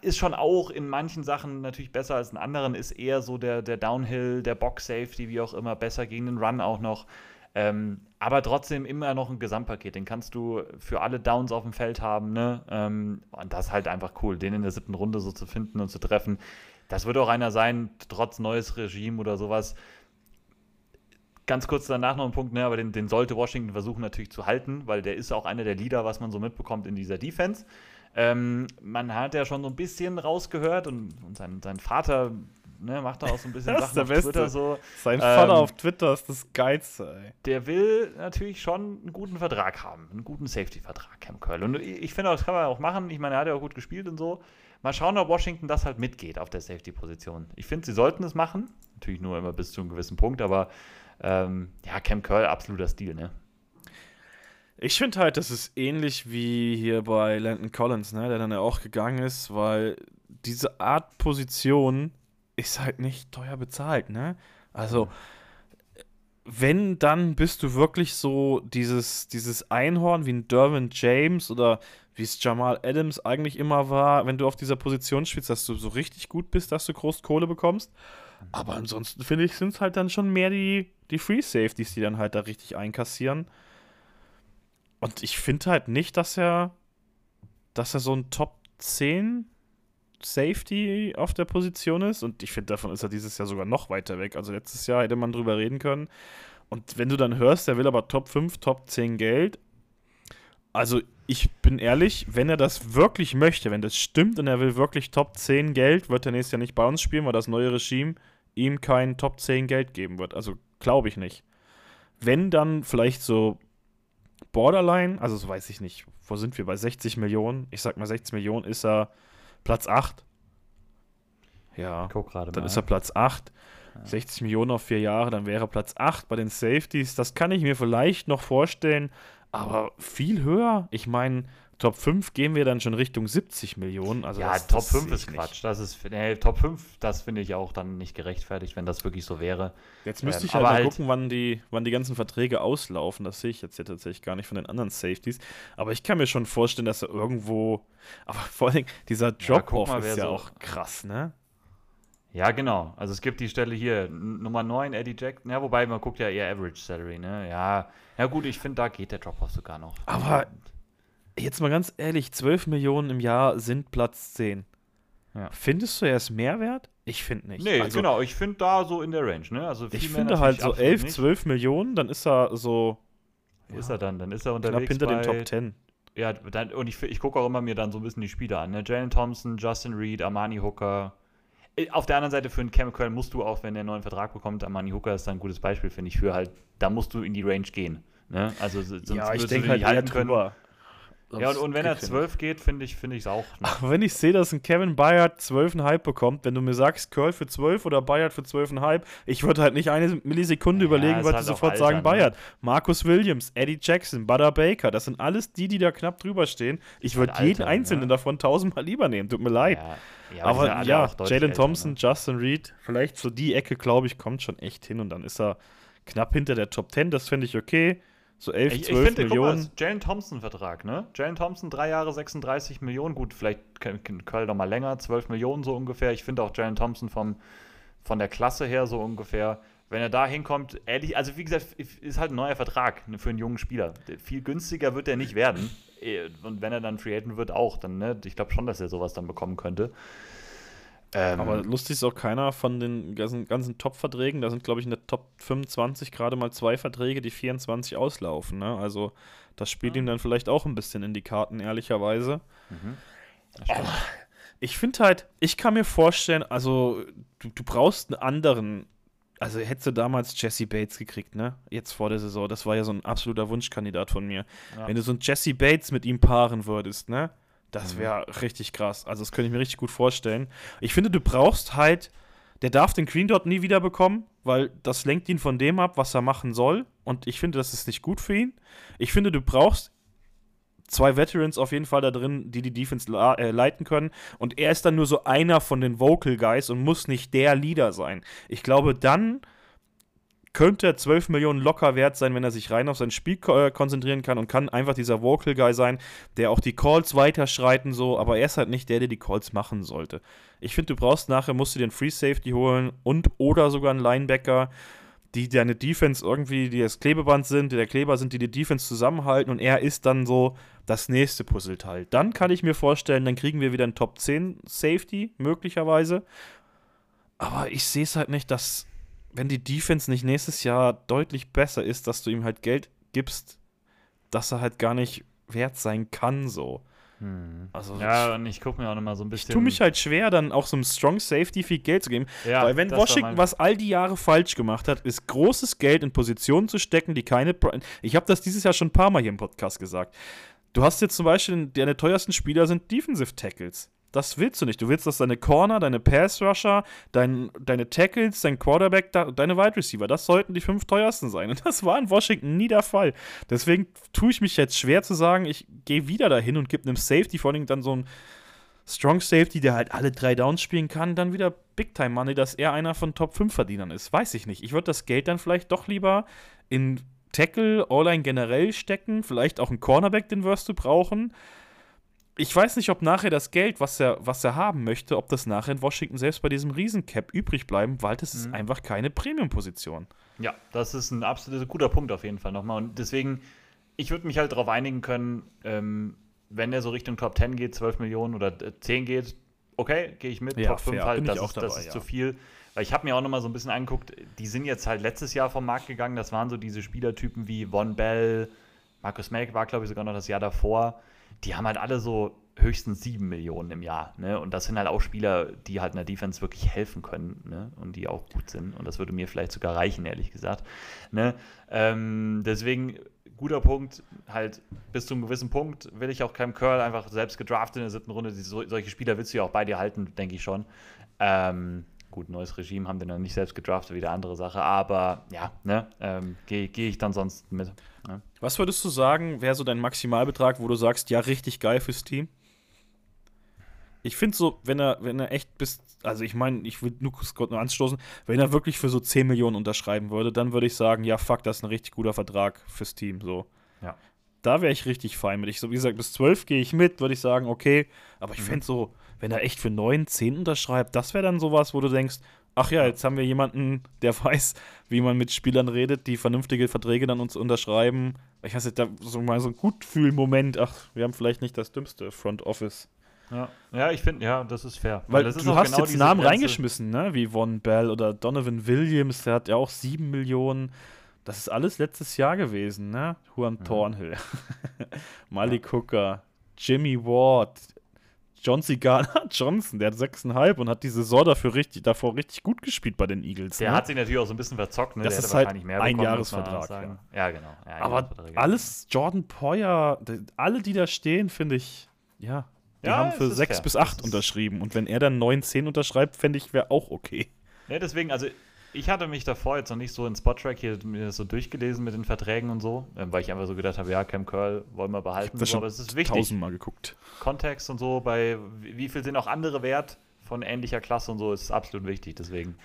Speaker 1: ist schon auch in manchen Sachen natürlich besser als in anderen, ist eher so der, der Downhill, der Box Safety, wie auch immer, besser gegen den Run auch noch. Ähm, aber trotzdem immer noch ein Gesamtpaket. Den kannst du für alle Downs auf dem Feld haben. Ne? Ähm, und das ist halt einfach cool, den in der siebten Runde so zu finden und zu treffen. Das wird auch einer sein, trotz neues Regime oder sowas. Ganz kurz danach noch ein Punkt, ne, aber den, den sollte Washington versuchen natürlich zu halten, weil der ist auch einer der Leader, was man so mitbekommt in dieser Defense. Ähm, man hat ja schon so ein bisschen rausgehört und, und sein, sein Vater ne, macht da auch so ein bisschen
Speaker 2: das Sachen ist der auf Beste. Twitter so. Sein Vater ähm, auf Twitter ist das Geilste, ey.
Speaker 1: Der will natürlich schon einen guten Vertrag haben, einen guten Safety-Vertrag, Cam Curl. Und ich finde, das kann man auch machen. Ich meine, er hat ja auch gut gespielt und so. Mal schauen, ob Washington das halt mitgeht auf der Safety-Position. Ich finde, sie sollten es machen. Natürlich nur immer bis zu einem gewissen Punkt, aber ähm, ja, Cam Curl, absoluter Stil, ne?
Speaker 2: Ich finde halt, das ist ähnlich wie hier bei Landon Collins, ne, der dann ja auch gegangen ist, weil diese Art Position ist halt nicht teuer bezahlt, ne? Also, wenn, dann bist du wirklich so dieses, dieses Einhorn wie ein Derwin James oder wie es Jamal Adams eigentlich immer war, wenn du auf dieser Position spielst, dass du so richtig gut bist, dass du groß Kohle bekommst. Aber ansonsten finde ich, sind es halt dann schon mehr die, die Free Safeties, die dann halt da richtig einkassieren. Und ich finde halt nicht, dass er, dass er so ein Top 10 Safety auf der Position ist. Und ich finde, davon ist er dieses Jahr sogar noch weiter weg. Also letztes Jahr hätte man drüber reden können. Und wenn du dann hörst, er will aber Top 5, Top 10 Geld. Also ich bin ehrlich, wenn er das wirklich möchte, wenn das stimmt und er will wirklich Top 10 Geld, wird er nächstes Jahr nicht bei uns spielen, weil das neue Regime ihm kein Top 10 Geld geben wird. Also glaube ich nicht. Wenn dann vielleicht so Borderline, also so weiß ich nicht, wo sind wir bei 60 Millionen? Ich sag mal 60 Millionen ist er Platz 8. Ja, dann mal. ist er Platz 8. Ja. 60 Millionen auf vier Jahre, dann wäre Platz 8 bei den Safeties. Das kann ich mir vielleicht noch vorstellen, aber viel höher. Ich meine, Top 5 gehen wir dann schon Richtung 70 Millionen. Also
Speaker 1: ja,
Speaker 2: das,
Speaker 1: Top das 5 ist Quatsch. Das ist, nee, Top 5, das finde ich auch dann nicht gerechtfertigt, wenn das wirklich so wäre.
Speaker 2: Jetzt müsste ähm, ich halt mal halt gucken, wann die, wann die ganzen Verträge auslaufen. Das sehe ich jetzt hier tatsächlich gar nicht von den anderen Safeties. Aber ich kann mir schon vorstellen, dass er irgendwo. Aber vor allem, dieser Drop-Off ja, ist ja so auch krass, ne?
Speaker 1: Ja, genau. Also es gibt die Stelle hier, Nummer 9, Eddie Jack. Ja, wobei man guckt ja eher Average Salary, ne? Ja, ja gut, ich finde, da geht der Drop-Off sogar noch.
Speaker 2: Aber jetzt mal ganz ehrlich, 12 Millionen im Jahr sind Platz 10. Ja. Findest du, er ist Mehrwert? Ich finde nicht.
Speaker 1: Nee, also, genau, ich finde da so in der Range. Ne? Also
Speaker 2: ich finde halt so 11, nicht. 12 Millionen, dann ist er so.
Speaker 1: Wo ja, ist er dann? Dann ist er unterwegs.
Speaker 2: Knapp hinter bei, den Top 10.
Speaker 1: Ja, dann, und ich, ich gucke auch immer mir dann so ein bisschen die Spieler an. Ne? Jalen Thompson, Justin Reed, Armani Hooker. Äh, auf der anderen Seite für einen Chemical musst du auch, wenn er einen neuen Vertrag bekommt, Armani Hooker ist da ein gutes Beispiel, finde ich, für halt, da musst du in die Range gehen. Ne? Also sonst
Speaker 2: ja, ich denke halt halten können. Drüber.
Speaker 1: Ja, und, und wenn er 12 geht, finde ich es find auch.
Speaker 2: Ne? Ach, wenn ich sehe, dass ein Kevin Bayard 12,5 bekommt, wenn du mir sagst, Curl für 12 oder Bayard für 12,5, ich würde halt nicht eine Millisekunde ja, überlegen, würde halt sofort Alter, sagen ne? Bayard. Marcus Williams, Eddie Jackson, Butter Baker, das sind alles die, die da knapp drüber stehen. Ich würde halt jeden einzelnen ja. davon tausendmal lieber nehmen, tut mir leid. Ja, aber, aber ja, Jalen Thompson, ne? Justin Reed, vielleicht so die Ecke, glaube ich, kommt schon echt hin und dann ist er knapp hinter der Top 10, das finde ich okay. So 11, ich, 12 ich finde, Millionen.
Speaker 1: Jalen Thompson-Vertrag, ne? Jalen Thompson, drei Jahre, 36 Millionen. Gut, vielleicht Köln noch mal länger, 12 Millionen so ungefähr. Ich finde auch Jalen Thompson vom, von der Klasse her so ungefähr. Wenn er da hinkommt, ehrlich, also wie gesagt, ist halt ein neuer Vertrag für einen jungen Spieler. Viel günstiger wird er nicht werden. Eh, und wenn er dann Free Agent wird, auch. Dann, ne? Ich glaube schon, dass er sowas dann bekommen könnte.
Speaker 2: Ähm, aber lustig ist auch keiner von den ganzen, ganzen Top-Verträgen. Da sind, glaube ich, in der Top 25 gerade mal zwei Verträge, die 24 auslaufen. Ne? Also das spielt ja. ihm dann vielleicht auch ein bisschen in die Karten, ehrlicherweise. Mhm. Oh, ich finde halt, ich kann mir vorstellen, also du, du brauchst einen anderen also hättest du damals Jesse Bates gekriegt, ne? Jetzt vor der Saison, das war ja so ein absoluter Wunschkandidat von mir. Ja. Wenn du so einen Jesse Bates mit ihm paaren würdest, ne? Das wäre mhm. richtig krass. Also, das könnte ich mir richtig gut vorstellen. Ich finde, du brauchst halt, der darf den Green Dot nie wieder bekommen, weil das lenkt ihn von dem ab, was er machen soll. Und ich finde, das ist nicht gut für ihn. Ich finde, du brauchst zwei Veterans auf jeden Fall da drin, die die Defense äh, leiten können. Und er ist dann nur so einer von den Vocal Guys und muss nicht der Leader sein. Ich glaube, dann könnte er 12 Millionen locker wert sein, wenn er sich rein auf sein Spiel äh, konzentrieren kann und kann einfach dieser Vocal Guy sein, der auch die Calls weiterschreiten so, aber er ist halt nicht der, der die Calls machen sollte. Ich finde, du brauchst nachher, musst du den Free Safety holen und oder sogar einen Linebacker, die deine Defense irgendwie, die das Klebeband sind, die der Kleber sind, die die Defense zusammenhalten und er ist dann so das nächste Puzzleteil. Dann kann ich mir vorstellen, dann kriegen wir wieder einen Top 10 Safety, möglicherweise. Aber ich sehe es halt nicht, dass wenn die Defense nicht nächstes Jahr deutlich besser ist, dass du ihm halt Geld gibst, dass er halt gar nicht wert sein kann, so.
Speaker 1: Hm. Also ja, und ich gucke mir auch nochmal so ein bisschen.
Speaker 2: Ich tue mich halt schwer, dann auch so einem Strong Safety viel Geld zu geben. Ja, weil wenn Washington was all die Jahre falsch gemacht hat, ist großes Geld in Positionen zu stecken, die keine. Ich habe das dieses Jahr schon ein paar Mal hier im Podcast gesagt. Du hast jetzt zum Beispiel, deine teuersten Spieler sind Defensive Tackles. Das willst du nicht. Du willst, dass deine Corner, deine Pass-Rusher, dein, deine Tackles, dein Quarterback, deine Wide Receiver, das sollten die fünf teuersten sein. Und das war in Washington nie der Fall. Deswegen tue ich mich jetzt schwer zu sagen, ich gehe wieder dahin und gebe einem Safety, vor allem dann so ein Strong Safety, der halt alle drei Downs spielen kann, dann wieder Big Time Money, dass er einer von Top 5 Verdienern ist. Weiß ich nicht. Ich würde das Geld dann vielleicht doch lieber in Tackle, All-Line generell stecken, vielleicht auch einen Cornerback, den wirst du brauchen ich weiß nicht, ob nachher das Geld, was er, was er haben möchte, ob das nachher in Washington selbst bei diesem Riesencap übrig bleiben, weil das mhm. ist einfach keine Premium-Position.
Speaker 1: Ja, das ist ein absolut guter Punkt auf jeden Fall nochmal. Und deswegen, ich würde mich halt darauf einigen können, ähm, wenn er so Richtung Top 10 geht, 12 Millionen oder 10 geht, okay, gehe ich mit.
Speaker 2: Ja, Top 5 fair. halt,
Speaker 1: das, ist, dabei, das ist ja. zu viel. Weil ich habe mir auch nochmal so ein bisschen angeguckt, die sind jetzt halt letztes Jahr vom Markt gegangen. Das waren so diese Spielertypen wie Von Bell, Markus Melk war, glaube ich, sogar noch das Jahr davor die haben halt alle so höchstens 7 Millionen im Jahr. Ne? Und das sind halt auch Spieler, die halt in der Defense wirklich helfen können ne? und die auch gut sind. Und das würde mir vielleicht sogar reichen, ehrlich gesagt. Ne? Ähm, deswegen, guter Punkt, halt bis zu einem gewissen Punkt will ich auch Cam Curl einfach selbst gedraftet in der siebten Runde. Die, solche Spieler willst du ja auch bei dir halten, denke ich schon. Ähm, gut, neues Regime haben wir noch nicht selbst gedraftet, wieder andere Sache. Aber ja, ne, ähm, gehe geh ich dann sonst mit.
Speaker 2: Ne? Was würdest du sagen, wäre so dein Maximalbetrag, wo du sagst, ja, richtig geil fürs Team? Ich finde so, wenn er, wenn er echt bis, also ich meine, ich würde nur Scott nur anstoßen, wenn er wirklich für so 10 Millionen unterschreiben würde, dann würde ich sagen, ja, fuck, das ist ein richtig guter Vertrag fürs Team, so.
Speaker 1: Ja.
Speaker 2: Da wäre ich richtig fein mit. Ich, so, wie gesagt, bis 12 gehe ich mit, würde ich sagen, okay, aber ich mhm. fände so, wenn er echt für 9, 10 unterschreibt, das wäre dann sowas, wo du denkst, ach ja, jetzt haben wir jemanden, der weiß, wie man mit Spielern redet, die vernünftige Verträge dann uns unterschreiben. Ich weiß nicht, da so mal so ein Gutfühl-Moment, ach, wir haben vielleicht nicht das dümmste Front Office.
Speaker 1: Ja, ja ich finde, ja, das ist fair.
Speaker 2: Weil,
Speaker 1: Weil
Speaker 2: du hast genau jetzt Namen reingeschmissen, ne? Wie Von Bell oder Donovan Williams, der hat ja auch 7 Millionen. Das ist alles letztes Jahr gewesen, ne? Juan mhm. Thornhill, Malik ja. Hooker, Jimmy Ward, John C. Garner Johnson, der hat 6,5 und hat die Saison dafür richtig, davor richtig gut gespielt bei den Eagles.
Speaker 1: Der ne? hat sich natürlich auch so ein bisschen verzockt, ne?
Speaker 2: Das
Speaker 1: der
Speaker 2: ist halt ein bekommen, Jahresvertrag.
Speaker 1: Ja. ja. genau. Ja,
Speaker 2: Aber alles Jordan Poyer, alle, die da stehen, finde ich, ja, die ja, haben für 6 bis 8 unterschrieben. Und wenn er dann 9, 10 unterschreibt, fände ich, wäre auch okay.
Speaker 1: Ja, deswegen, also ich hatte mich davor jetzt noch nicht so in Spottrack hier so durchgelesen mit den Verträgen und so, ähm, weil ich einfach so gedacht habe, ja, Cam Curl wollen wir behalten. So,
Speaker 2: aber es ist wichtig. Tausendmal geguckt.
Speaker 1: Kontext und so, bei wie viel sind auch andere wert von ähnlicher Klasse und so, ist absolut wichtig. Deswegen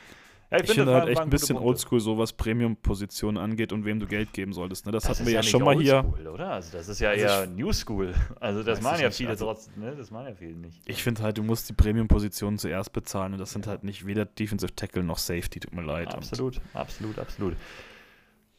Speaker 2: Ja, ich, ich finde halt echt ein bisschen oldschool, so was Premium-Positionen angeht und wem du Geld geben solltest. Ne? Das, das hatten wir ja, schon mal hier.
Speaker 1: Oder? Also das ist ja also eher New School. Also das machen ja viele also, trotzdem, ne? Das machen ja viele nicht.
Speaker 2: Ich finde halt, du musst die Premium-Positionen zuerst bezahlen und das sind halt nicht weder Defensive Tackle noch Safety, tut mir leid.
Speaker 1: Absolut, und absolut, absolut.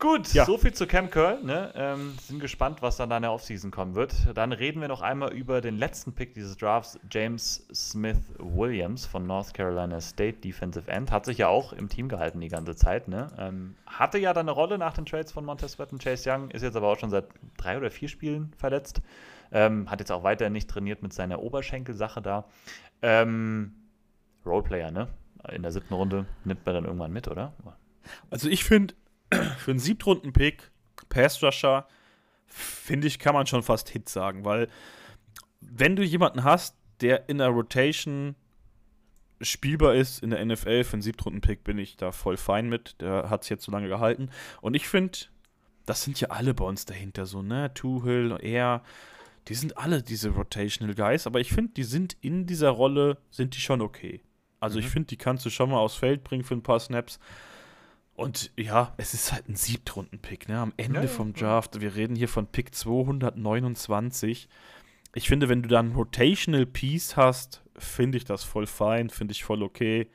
Speaker 1: Gut, ja. so viel zu Cam Curl. Ne? Ähm, sind gespannt, was dann in der Offseason kommen wird. Dann reden wir noch einmal über den letzten Pick dieses Drafts, James Smith Williams von North Carolina State Defensive End. Hat sich ja auch im Team gehalten die ganze Zeit. Ne? Ähm, hatte ja dann eine Rolle nach den Trades von Montez Sweat und Chase Young, ist jetzt aber auch schon seit drei oder vier Spielen verletzt. Ähm, hat jetzt auch weiter nicht trainiert mit seiner Oberschenkelsache da. Ähm, Roleplayer, ne? In der siebten Runde nimmt man dann irgendwann mit, oder?
Speaker 2: Also ich finde, für einen Siebtrunden-Pick, Pass Rusher, finde ich, kann man schon fast Hit sagen, weil wenn du jemanden hast, der in der Rotation spielbar ist in der NFL für einen Siebtrunden-Pick, bin ich da voll fein mit. Der hat es jetzt so lange gehalten. Und ich finde, das sind ja alle bei uns dahinter so, ne? Tuchel, er, die sind alle diese Rotational Guys, aber ich finde, die sind in dieser Rolle, sind die schon okay. Also mhm. ich finde, die kannst du schon mal aufs Feld bringen für ein paar Snaps. Und ja, es ist halt ein Siebtrunden-Pick, ne? Am Ende ja, vom Draft. Wir reden hier von Pick 229. Ich finde, wenn du dann Rotational Piece hast, finde ich das voll fein, finde ich voll okay.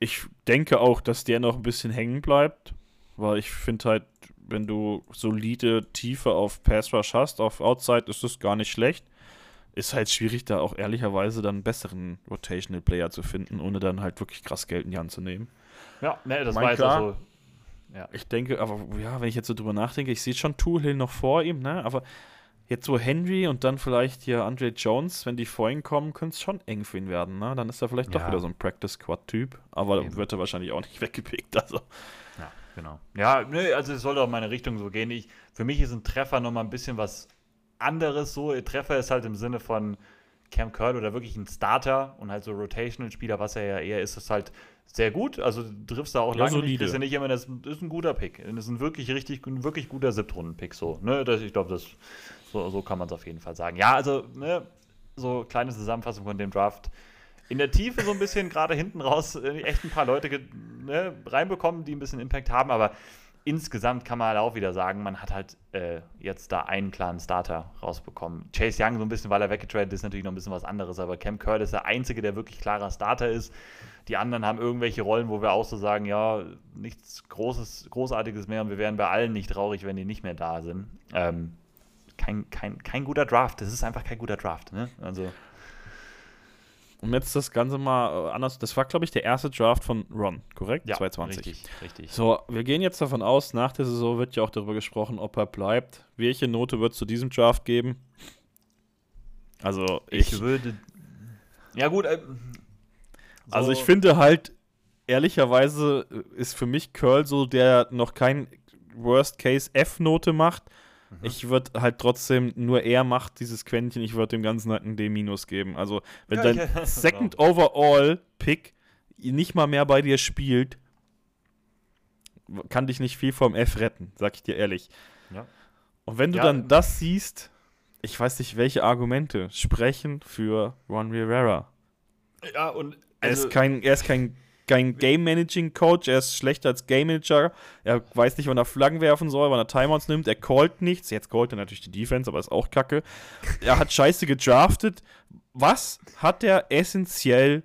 Speaker 2: Ich denke auch, dass der noch ein bisschen hängen bleibt, weil ich finde halt, wenn du solide Tiefe auf Pass Rush hast, auf Outside, ist das gar nicht schlecht. Ist halt schwierig, da auch ehrlicherweise dann einen besseren Rotational Player zu finden, ohne dann halt wirklich krass Geld in die Hand zu nehmen.
Speaker 1: Ja, ne, das mein war jetzt klar, so.
Speaker 2: Ja. Ich denke, aber ja, wenn ich jetzt so drüber nachdenke, ich sehe schon Toolhill noch vor ihm, ne? Aber jetzt so Henry und dann vielleicht hier Andre Jones, wenn die vor ihm kommen, könnte es schon eng für ihn werden, ne? Dann ist er vielleicht ja. doch wieder so ein Practice-Squad-Typ. Aber Eben. wird er wahrscheinlich auch nicht weggepickt, also.
Speaker 1: Ja, genau. Ja, ne, also es soll doch meine Richtung so gehen. Ich, für mich ist ein Treffer nochmal ein bisschen was anderes so. Treffer ist halt im Sinne von Cam Curl oder wirklich ein Starter und halt so Rotational-Spieler, was er ja eher ist, ist halt sehr gut. Also du triffst da auch ja, lange solide. nicht, ist ja nicht immer, das ist ein guter Pick. Das ist ein wirklich richtig, ein wirklich guter Siebtrunden-Pick so. Ne? Das, ich glaube, das so, so kann man es auf jeden Fall sagen. Ja, also ne, so kleine Zusammenfassung von dem Draft. In der Tiefe so ein bisschen gerade hinten raus äh, echt ein paar Leute ne, reinbekommen, die ein bisschen Impact haben, aber insgesamt kann man halt auch wieder sagen, man hat halt äh, jetzt da einen klaren Starter rausbekommen. Chase Young so ein bisschen, weil er weggetradet ist, natürlich noch ein bisschen was anderes, aber Cam Curtis ist der Einzige, der wirklich klarer Starter ist. Die anderen haben irgendwelche Rollen, wo wir auch so sagen, ja, nichts Großes, Großartiges mehr und wir wären bei allen nicht traurig, wenn die nicht mehr da sind. Ähm, kein, kein, kein guter Draft. Das ist einfach kein guter Draft. Ne? Also
Speaker 2: um jetzt das Ganze mal äh, anders, das war, glaube ich, der erste Draft von Ron, korrekt?
Speaker 1: Ja, 2020. Richtig, richtig.
Speaker 2: So, wir gehen jetzt davon aus, nach der Saison wird ja auch darüber gesprochen, ob er bleibt. Welche Note wird es zu diesem Draft geben? Also, ich, ich würde.
Speaker 1: Ja, gut. Äh,
Speaker 2: so also, ich finde halt, ehrlicherweise ist für mich Curl so, der noch kein Worst-Case-F-Note macht Mhm. Ich würde halt trotzdem, nur er macht dieses Quäntchen, ich würde dem Ganzen halt ein D- geben. Also, wenn ja, dein ja, Second. Overall Pick nicht mal mehr bei dir spielt, kann dich nicht viel vom F retten, sag ich dir ehrlich. Ja. Und wenn du dann das siehst, ich weiß nicht, welche Argumente sprechen für Ron Rivera.
Speaker 1: Ja, und
Speaker 2: also, er ist also kein, er ist kein kein Game Managing Coach, er ist schlechter als Game Manager. Er weiß nicht, wann er Flaggen werfen soll, wann er Timeouts nimmt. Er callt nichts. Jetzt callt er natürlich die Defense, aber ist auch kacke. Er hat scheiße gedraftet. Was hat er essentiell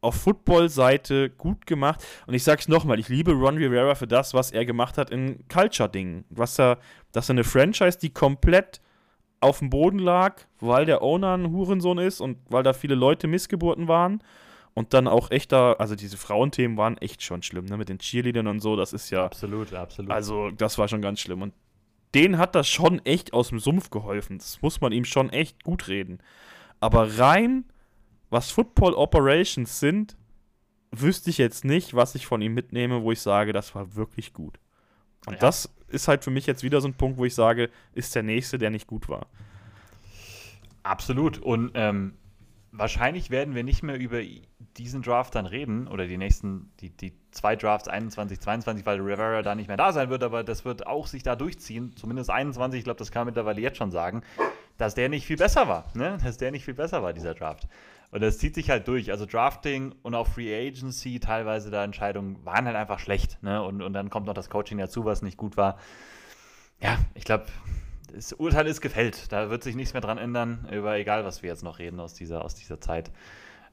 Speaker 2: auf Football-Seite gut gemacht? Und ich sag's nochmal, ich liebe Ron Rivera für das, was er gemacht hat in Culture-Dingen. Was er, dass er eine Franchise, die komplett auf dem Boden lag, weil der Owner ein Hurensohn ist und weil da viele Leute Missgeburten waren und dann auch echter, also diese Frauenthemen waren echt schon schlimm, ne? Mit den Cheerleadern und so, das ist ja.
Speaker 1: Absolut, absolut.
Speaker 2: Also, das war schon ganz schlimm. Und denen hat das schon echt aus dem Sumpf geholfen. Das muss man ihm schon echt gut reden. Aber rein, was Football Operations sind, wüsste ich jetzt nicht, was ich von ihm mitnehme, wo ich sage, das war wirklich gut. Und ja. das ist halt für mich jetzt wieder so ein Punkt, wo ich sage, ist der nächste, der nicht gut war.
Speaker 1: Absolut. Und ähm, wahrscheinlich werden wir nicht mehr über diesen Draft dann reden oder die nächsten, die, die zwei Drafts 21, 22, weil Rivera da nicht mehr da sein wird, aber das wird auch sich da durchziehen, zumindest 21, ich glaube, das kann man mittlerweile jetzt schon sagen. dass der nicht viel besser war, ne? Dass der nicht viel besser war, dieser Draft. Und das zieht sich halt durch. Also Drafting und auch Free Agency, teilweise da Entscheidungen waren halt einfach schlecht. Ne? Und, und dann kommt noch das Coaching dazu, was nicht gut war. Ja, ich glaube, das Urteil ist gefällt. Da wird sich nichts mehr dran ändern, über egal, was wir jetzt noch reden aus dieser, aus dieser Zeit.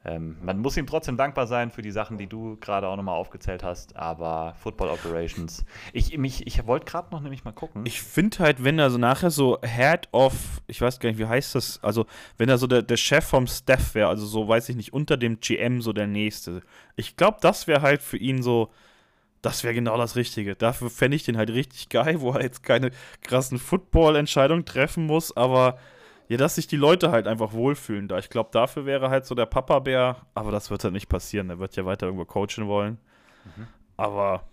Speaker 1: Ähm, man muss ihm trotzdem dankbar sein für die Sachen, die du gerade auch nochmal aufgezählt hast, aber Football Operations. Ich, ich wollte gerade noch nämlich mal gucken.
Speaker 2: Ich finde halt, wenn er so nachher so Head of, ich weiß gar nicht, wie heißt das, also wenn er so der, der Chef vom Staff wäre, also so, weiß ich nicht, unter dem GM so der Nächste. Ich glaube, das wäre halt für ihn so, das wäre genau das Richtige. Dafür fände ich den halt richtig geil, wo er jetzt keine krassen Football-Entscheidungen treffen muss, aber ja, dass sich die Leute halt einfach wohlfühlen da. Ich glaube, dafür wäre halt so der Papa-Bär, aber das wird halt nicht passieren. Er wird ja weiter irgendwo coachen wollen. Mhm. Aber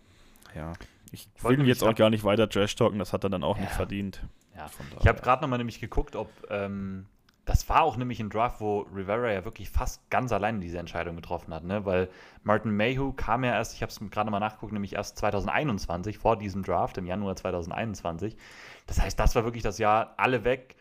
Speaker 2: ja, ich will ihn jetzt auch gar nicht weiter trash-talken, das hat er dann auch ja. nicht verdient.
Speaker 1: Ja. Ich habe gerade nochmal nämlich geguckt, ob ähm, das war auch nämlich ein Draft, wo Rivera ja wirklich fast ganz alleine diese Entscheidung getroffen hat, ne? weil Martin Mayhew kam ja erst, ich habe es gerade mal nachgeguckt, nämlich erst 2021, vor diesem Draft, im Januar 2021. Das heißt, das war wirklich das Jahr, alle weg,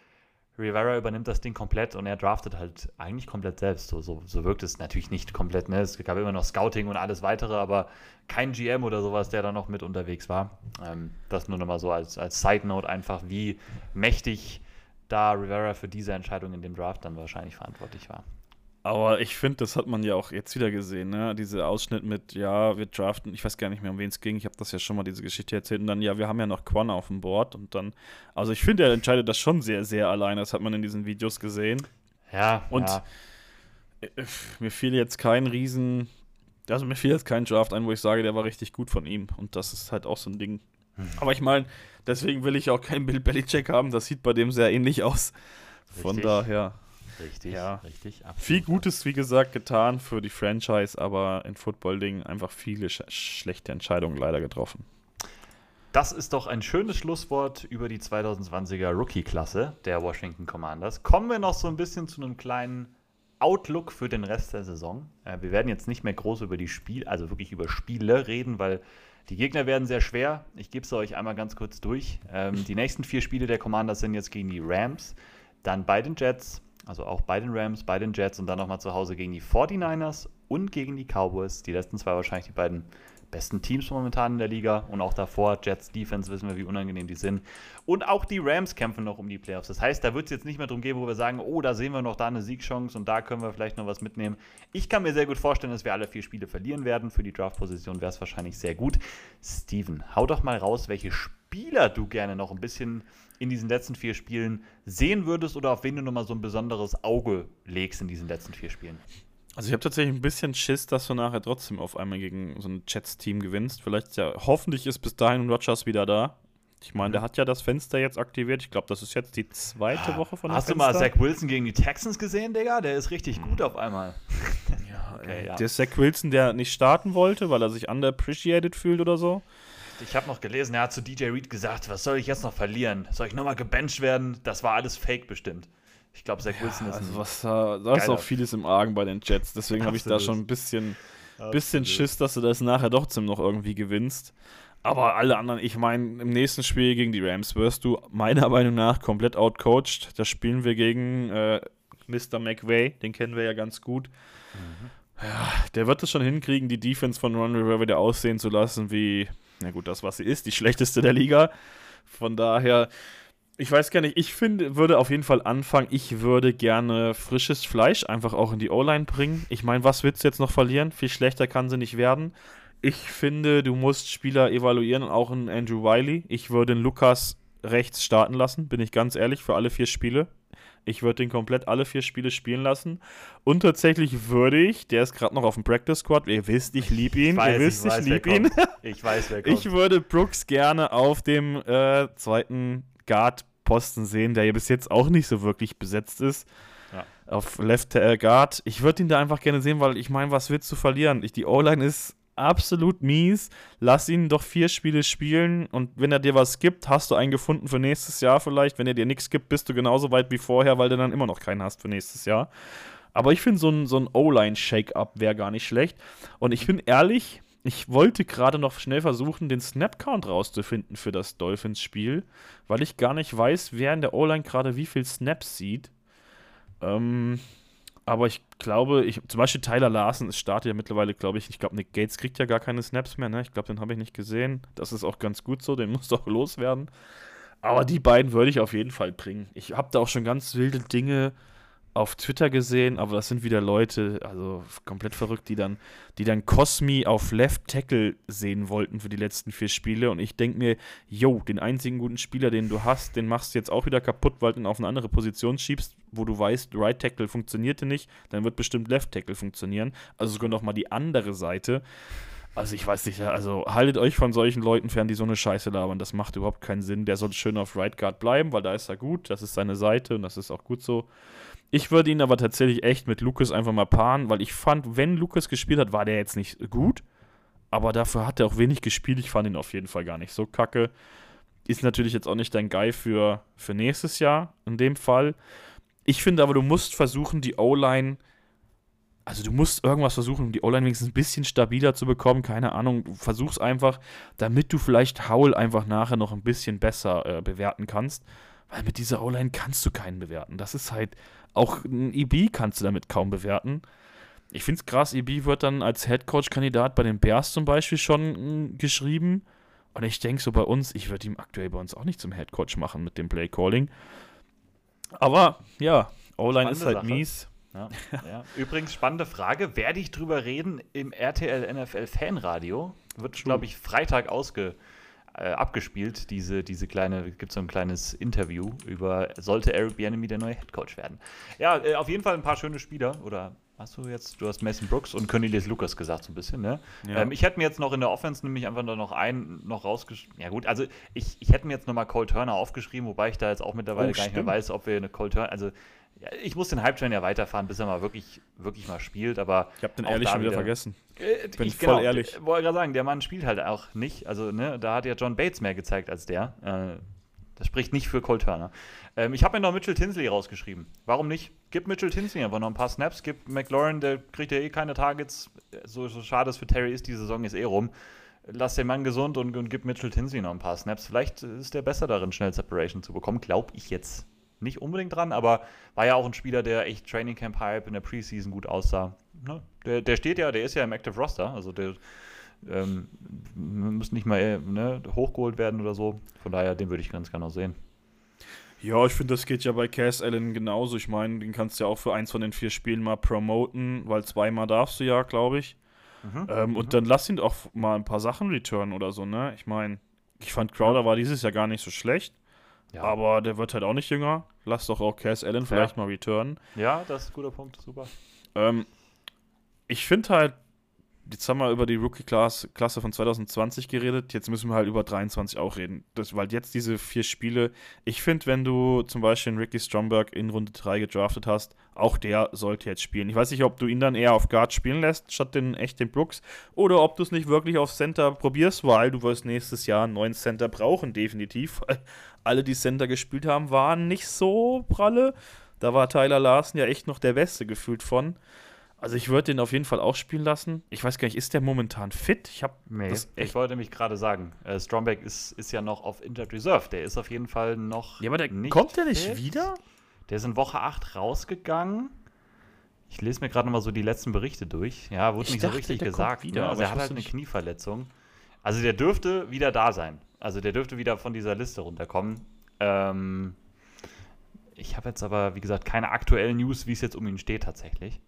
Speaker 1: Rivera übernimmt das Ding komplett und er draftet halt eigentlich komplett selbst. So, so, so wirkt es natürlich nicht komplett. Ne? Es gab immer noch Scouting und alles weitere, aber kein GM oder sowas, der da noch mit unterwegs war. Ähm, das nur nochmal so als, als Side Note einfach, wie mächtig da Rivera für diese Entscheidung in dem Draft dann wahrscheinlich verantwortlich war.
Speaker 2: Aber ich finde, das hat man ja auch jetzt wieder gesehen, ne? Dieser Ausschnitt mit, ja, wir draften, ich weiß gar nicht mehr, um wen es ging, ich habe das ja schon mal diese Geschichte erzählt und dann, ja, wir haben ja noch Quan auf dem Board und dann, also ich finde, er entscheidet das schon sehr, sehr alleine, das hat man in diesen Videos gesehen.
Speaker 1: Ja.
Speaker 2: Und
Speaker 1: ja.
Speaker 2: Äh, mir fiel jetzt kein Riesen, also mir fiel jetzt kein Draft ein, wo ich sage, der war richtig gut von ihm und das ist halt auch so ein Ding. Hm. Aber ich meine, deswegen will ich auch keinen Bill Belichick haben, das sieht bei dem sehr ähnlich aus. Von richtig. daher.
Speaker 1: Richtig, ja. richtig.
Speaker 2: Viel Gutes, wie gesagt, getan für die Franchise, aber in Football-Dingen einfach viele sch schlechte Entscheidungen leider getroffen.
Speaker 1: Das ist doch ein schönes Schlusswort über die 2020er Rookie-Klasse der Washington Commanders. Kommen wir noch so ein bisschen zu einem kleinen Outlook für den Rest der Saison. Äh, wir werden jetzt nicht mehr groß über die Spiele, also wirklich über Spiele reden, weil die Gegner werden sehr schwer. Ich gebe es euch einmal ganz kurz durch. Ähm, die nächsten vier Spiele der Commanders sind jetzt gegen die Rams, dann bei den Jets, also auch bei den Rams, bei den Jets und dann nochmal zu Hause gegen die 49ers und gegen die Cowboys. Die letzten zwei wahrscheinlich die beiden besten Teams momentan in der Liga und auch davor Jets Defense wissen wir, wie unangenehm die sind. Und auch die Rams kämpfen noch um die Playoffs. Das heißt, da wird es jetzt nicht mehr darum gehen, wo wir sagen, oh, da sehen wir noch da eine Siegchance und da können wir vielleicht noch was mitnehmen. Ich kann mir sehr gut vorstellen, dass wir alle vier Spiele verlieren werden. Für die Draft-Position wäre es wahrscheinlich sehr gut. Steven, hau doch mal raus, welche Spieler du gerne noch ein bisschen in diesen letzten vier Spielen sehen würdest oder auf wen du nochmal so ein besonderes Auge legst in diesen letzten vier Spielen?
Speaker 2: Also ich habe tatsächlich ein bisschen Schiss, dass du nachher trotzdem auf einmal gegen so ein Jets-Team gewinnst. Vielleicht ja, hoffentlich ist bis dahin Rogers wieder da. Ich meine, mhm. der hat ja das Fenster jetzt aktiviert. Ich glaube, das ist jetzt die zweite Woche von
Speaker 1: Hast
Speaker 2: Fenster.
Speaker 1: du mal Zach Wilson gegen die Texans gesehen, Digga? Der ist richtig mhm. gut auf einmal.
Speaker 2: Ja, okay, ja. Der Zach Wilson, der nicht starten wollte, weil er sich underappreciated fühlt oder so.
Speaker 1: Ich habe noch gelesen, er hat zu DJ Reed gesagt, was soll ich jetzt noch verlieren? Soll ich nochmal gebencht werden? Das war alles fake bestimmt. Ich glaube, Zach Wilson
Speaker 2: ja, ist. Also was, da ist auch vieles im Argen bei den Jets. Deswegen habe ich da schon ein bisschen, bisschen Schiss, dass du das nachher doch zum noch irgendwie gewinnst. Aber alle anderen, ich meine, im nächsten Spiel gegen die Rams wirst du meiner Meinung nach komplett outcoached. Da spielen wir gegen äh, Mr. McVay, den kennen wir ja ganz gut. Mhm. Ja, der wird es schon hinkriegen, die Defense von Ron Rivera wieder aussehen zu lassen wie na gut, das, was sie ist, die schlechteste der Liga. Von daher, ich weiß gar nicht, ich finde, würde auf jeden Fall anfangen, ich würde gerne frisches Fleisch einfach auch in die O-Line bringen. Ich meine, was willst du jetzt noch verlieren? Viel schlechter kann sie nicht werden. Ich finde, du musst Spieler evaluieren, auch einen Andrew Wiley. Ich würde den Lukas rechts starten lassen, bin ich ganz ehrlich, für alle vier Spiele. Ich würde den komplett alle vier Spiele spielen lassen. Und tatsächlich würde ich, der ist gerade noch auf dem Practice Squad, ihr wisst, ich liebe ihn. Ich weiß, ihr wisst, ich, ich liebe ihn.
Speaker 1: Ich weiß, wer kommt.
Speaker 2: Ich würde Brooks gerne auf dem äh, zweiten Guard-Posten sehen, der ja bis jetzt auch nicht so wirklich besetzt ist. Ja. Auf Left äh, Guard. Ich würde ihn da einfach gerne sehen, weil ich meine, was willst du verlieren? Ich, die O-Line ist absolut mies. Lass ihn doch vier Spiele spielen und wenn er dir was gibt, hast du einen gefunden für nächstes Jahr vielleicht. Wenn er dir nichts gibt, bist du genauso weit wie vorher, weil du dann immer noch keinen hast für nächstes Jahr. Aber ich finde, so ein, so ein O-Line-Shake-Up wäre gar nicht schlecht. Und ich bin ehrlich, ich wollte gerade noch schnell versuchen, den Snap-Count rauszufinden für das Dolphins-Spiel, weil ich gar nicht weiß, wer in der O-Line gerade wie viel Snaps sieht. Ähm, aber ich glaube, ich, zum Beispiel Tyler Larsen startet ja mittlerweile, glaube ich, ich glaube, Nick Gates kriegt ja gar keine Snaps mehr, ne? Ich glaube, den habe ich nicht gesehen. Das ist auch ganz gut so, den muss doch loswerden. Aber die beiden würde ich auf jeden Fall bringen. Ich habe da auch schon ganz wilde Dinge auf Twitter gesehen, aber das sind wieder Leute, also komplett verrückt, die dann, die dann Cosmi auf Left Tackle sehen wollten für die letzten vier Spiele. Und ich denke mir, yo, den einzigen guten Spieler, den du hast, den machst du jetzt auch wieder kaputt, weil du ihn auf eine andere Position schiebst, wo du weißt, Right Tackle funktionierte nicht, dann wird bestimmt Left Tackle funktionieren. Also sogar nochmal die andere Seite. Also ich weiß nicht, also haltet euch von solchen Leuten fern, die so eine Scheiße labern. Das macht überhaupt keinen Sinn. Der soll schön auf Right Guard bleiben, weil da ist er gut. Das ist seine Seite und das ist auch gut so. Ich würde ihn aber tatsächlich echt mit Lucas einfach mal paaren, weil ich fand, wenn Lucas gespielt hat, war der jetzt nicht gut. Aber dafür hat er auch wenig gespielt. Ich fand ihn auf jeden Fall gar nicht so kacke. Ist natürlich jetzt auch nicht dein Guy für, für nächstes Jahr in dem Fall. Ich finde aber, du musst versuchen, die O-Line, also du musst irgendwas versuchen, um die O-Line wenigstens ein bisschen stabiler zu bekommen. Keine Ahnung, versuch's einfach, damit du vielleicht Howell einfach nachher noch ein bisschen besser äh, bewerten kannst. Weil mit dieser O-Line kannst du keinen bewerten. Das ist halt, auch ein EB kannst du damit kaum bewerten. Ich finde es krass, EB wird dann als Headcoach-Kandidat bei den Bears zum Beispiel schon hm, geschrieben. Und ich denke so bei uns, ich würde ihm aktuell bei uns auch nicht zum Headcoach machen mit dem Play-Calling. Aber ja, O-Line ist halt Sache. mies.
Speaker 1: Ja, ja. Übrigens, spannende Frage. Werde ich drüber reden im RTL NFL Fanradio? Wird, glaube ich, Freitag ausge, äh, abgespielt, diese, diese kleine, gibt so ein kleines Interview über, sollte Eric Bieniemy der neue Headcoach werden. Ja, äh, auf jeden Fall ein paar schöne Spieler, oder hast du jetzt, du hast Mason Brooks und Cornelius Lucas gesagt so ein bisschen, ne? Ja. Ähm, ich hätte mir jetzt noch in der Offense nämlich einfach noch einen noch rausgeschrieben, ja gut, also ich, ich hätte mir jetzt nochmal Cole Turner aufgeschrieben, wobei ich da jetzt auch mittlerweile oh, gar nicht mehr weiß, ob wir eine Cole Turner, also ich muss den Hype-Train ja weiterfahren, bis er mal wirklich, wirklich mal spielt, aber.
Speaker 2: Ich habe den ehrlich schon wieder, vergessen.
Speaker 1: Äh, Bin ich voll genau, ehrlich. Ich wollte gerade sagen, der Mann spielt halt auch nicht. Also, ne, da hat ja John Bates mehr gezeigt als der. Äh, das spricht nicht für Cole Turner. Ähm, ich habe mir noch Mitchell Tinsley rausgeschrieben. Warum nicht? Gib Mitchell Tinsley einfach noch ein paar Snaps. Gib McLaurin, der kriegt ja eh keine Targets. So, so schade es für Terry ist, die Saison ist eh rum. Lass den Mann gesund und, und gib Mitchell Tinsley noch ein paar Snaps. Vielleicht ist der besser darin, schnell Separation zu bekommen. Glaube ich jetzt nicht unbedingt dran, aber war ja auch ein Spieler, der echt Training Camp Hype in der Preseason gut aussah. Ne? Der, der steht ja, der ist ja im Active Roster, also der ähm, muss nicht mal ne, hochgeholt werden oder so. Von daher, den würde ich ganz gerne sehen.
Speaker 2: Ja, ich finde, das geht ja bei Cass Allen genauso. Ich meine, den kannst du ja auch für eins von den vier Spielen mal promoten, weil zweimal darfst du ja, glaube ich. Mhm, ähm, und mhm. dann lass ihn auch mal ein paar Sachen returnen oder so, ne? Ich meine, ich fand Crowder war dieses Jahr gar nicht so schlecht. Ja. Aber der wird halt auch nicht jünger. Lass doch auch Cass Allen vielleicht mal returnen.
Speaker 1: Ja, das ist ein guter Punkt, super.
Speaker 2: Ähm, ich finde halt, jetzt haben wir über die Rookie-Klasse von 2020 geredet, jetzt müssen wir halt über 23 auch reden. Das, weil jetzt diese vier Spiele, ich finde, wenn du zum Beispiel einen Ricky Stromberg in Runde 3 gedraftet hast, auch der sollte jetzt spielen. Ich weiß nicht, ob du ihn dann eher auf Guard spielen lässt, statt den echten Brooks, oder ob du es nicht wirklich auf Center probierst, weil du wirst nächstes Jahr einen neuen Center brauchen, definitiv. Alle, die Center gespielt haben, waren nicht so pralle. Da war Tyler Larsen ja echt noch der Beste gefühlt von. Also ich würde den auf jeden Fall auch spielen lassen. Ich weiß gar nicht, ist der momentan fit? Ich habe
Speaker 1: nee, ich wollte mich gerade sagen, äh, Stromberg ist, ist ja noch auf Injured Reserve. Der ist auf jeden Fall noch
Speaker 2: Ja, aber der kommt der nicht fit. wieder?
Speaker 1: Der ist in Woche 8 rausgegangen. Ich lese mir gerade noch mal so die letzten Berichte durch. Ja, wurde ich nicht dachte, so richtig gesagt. Wieder, ne? Also er hat halt eine nicht. Knieverletzung. Also der dürfte wieder da sein. Also der dürfte wieder von dieser Liste runterkommen. Ähm, ich habe jetzt aber, wie gesagt, keine aktuellen News, wie es jetzt um ihn steht tatsächlich.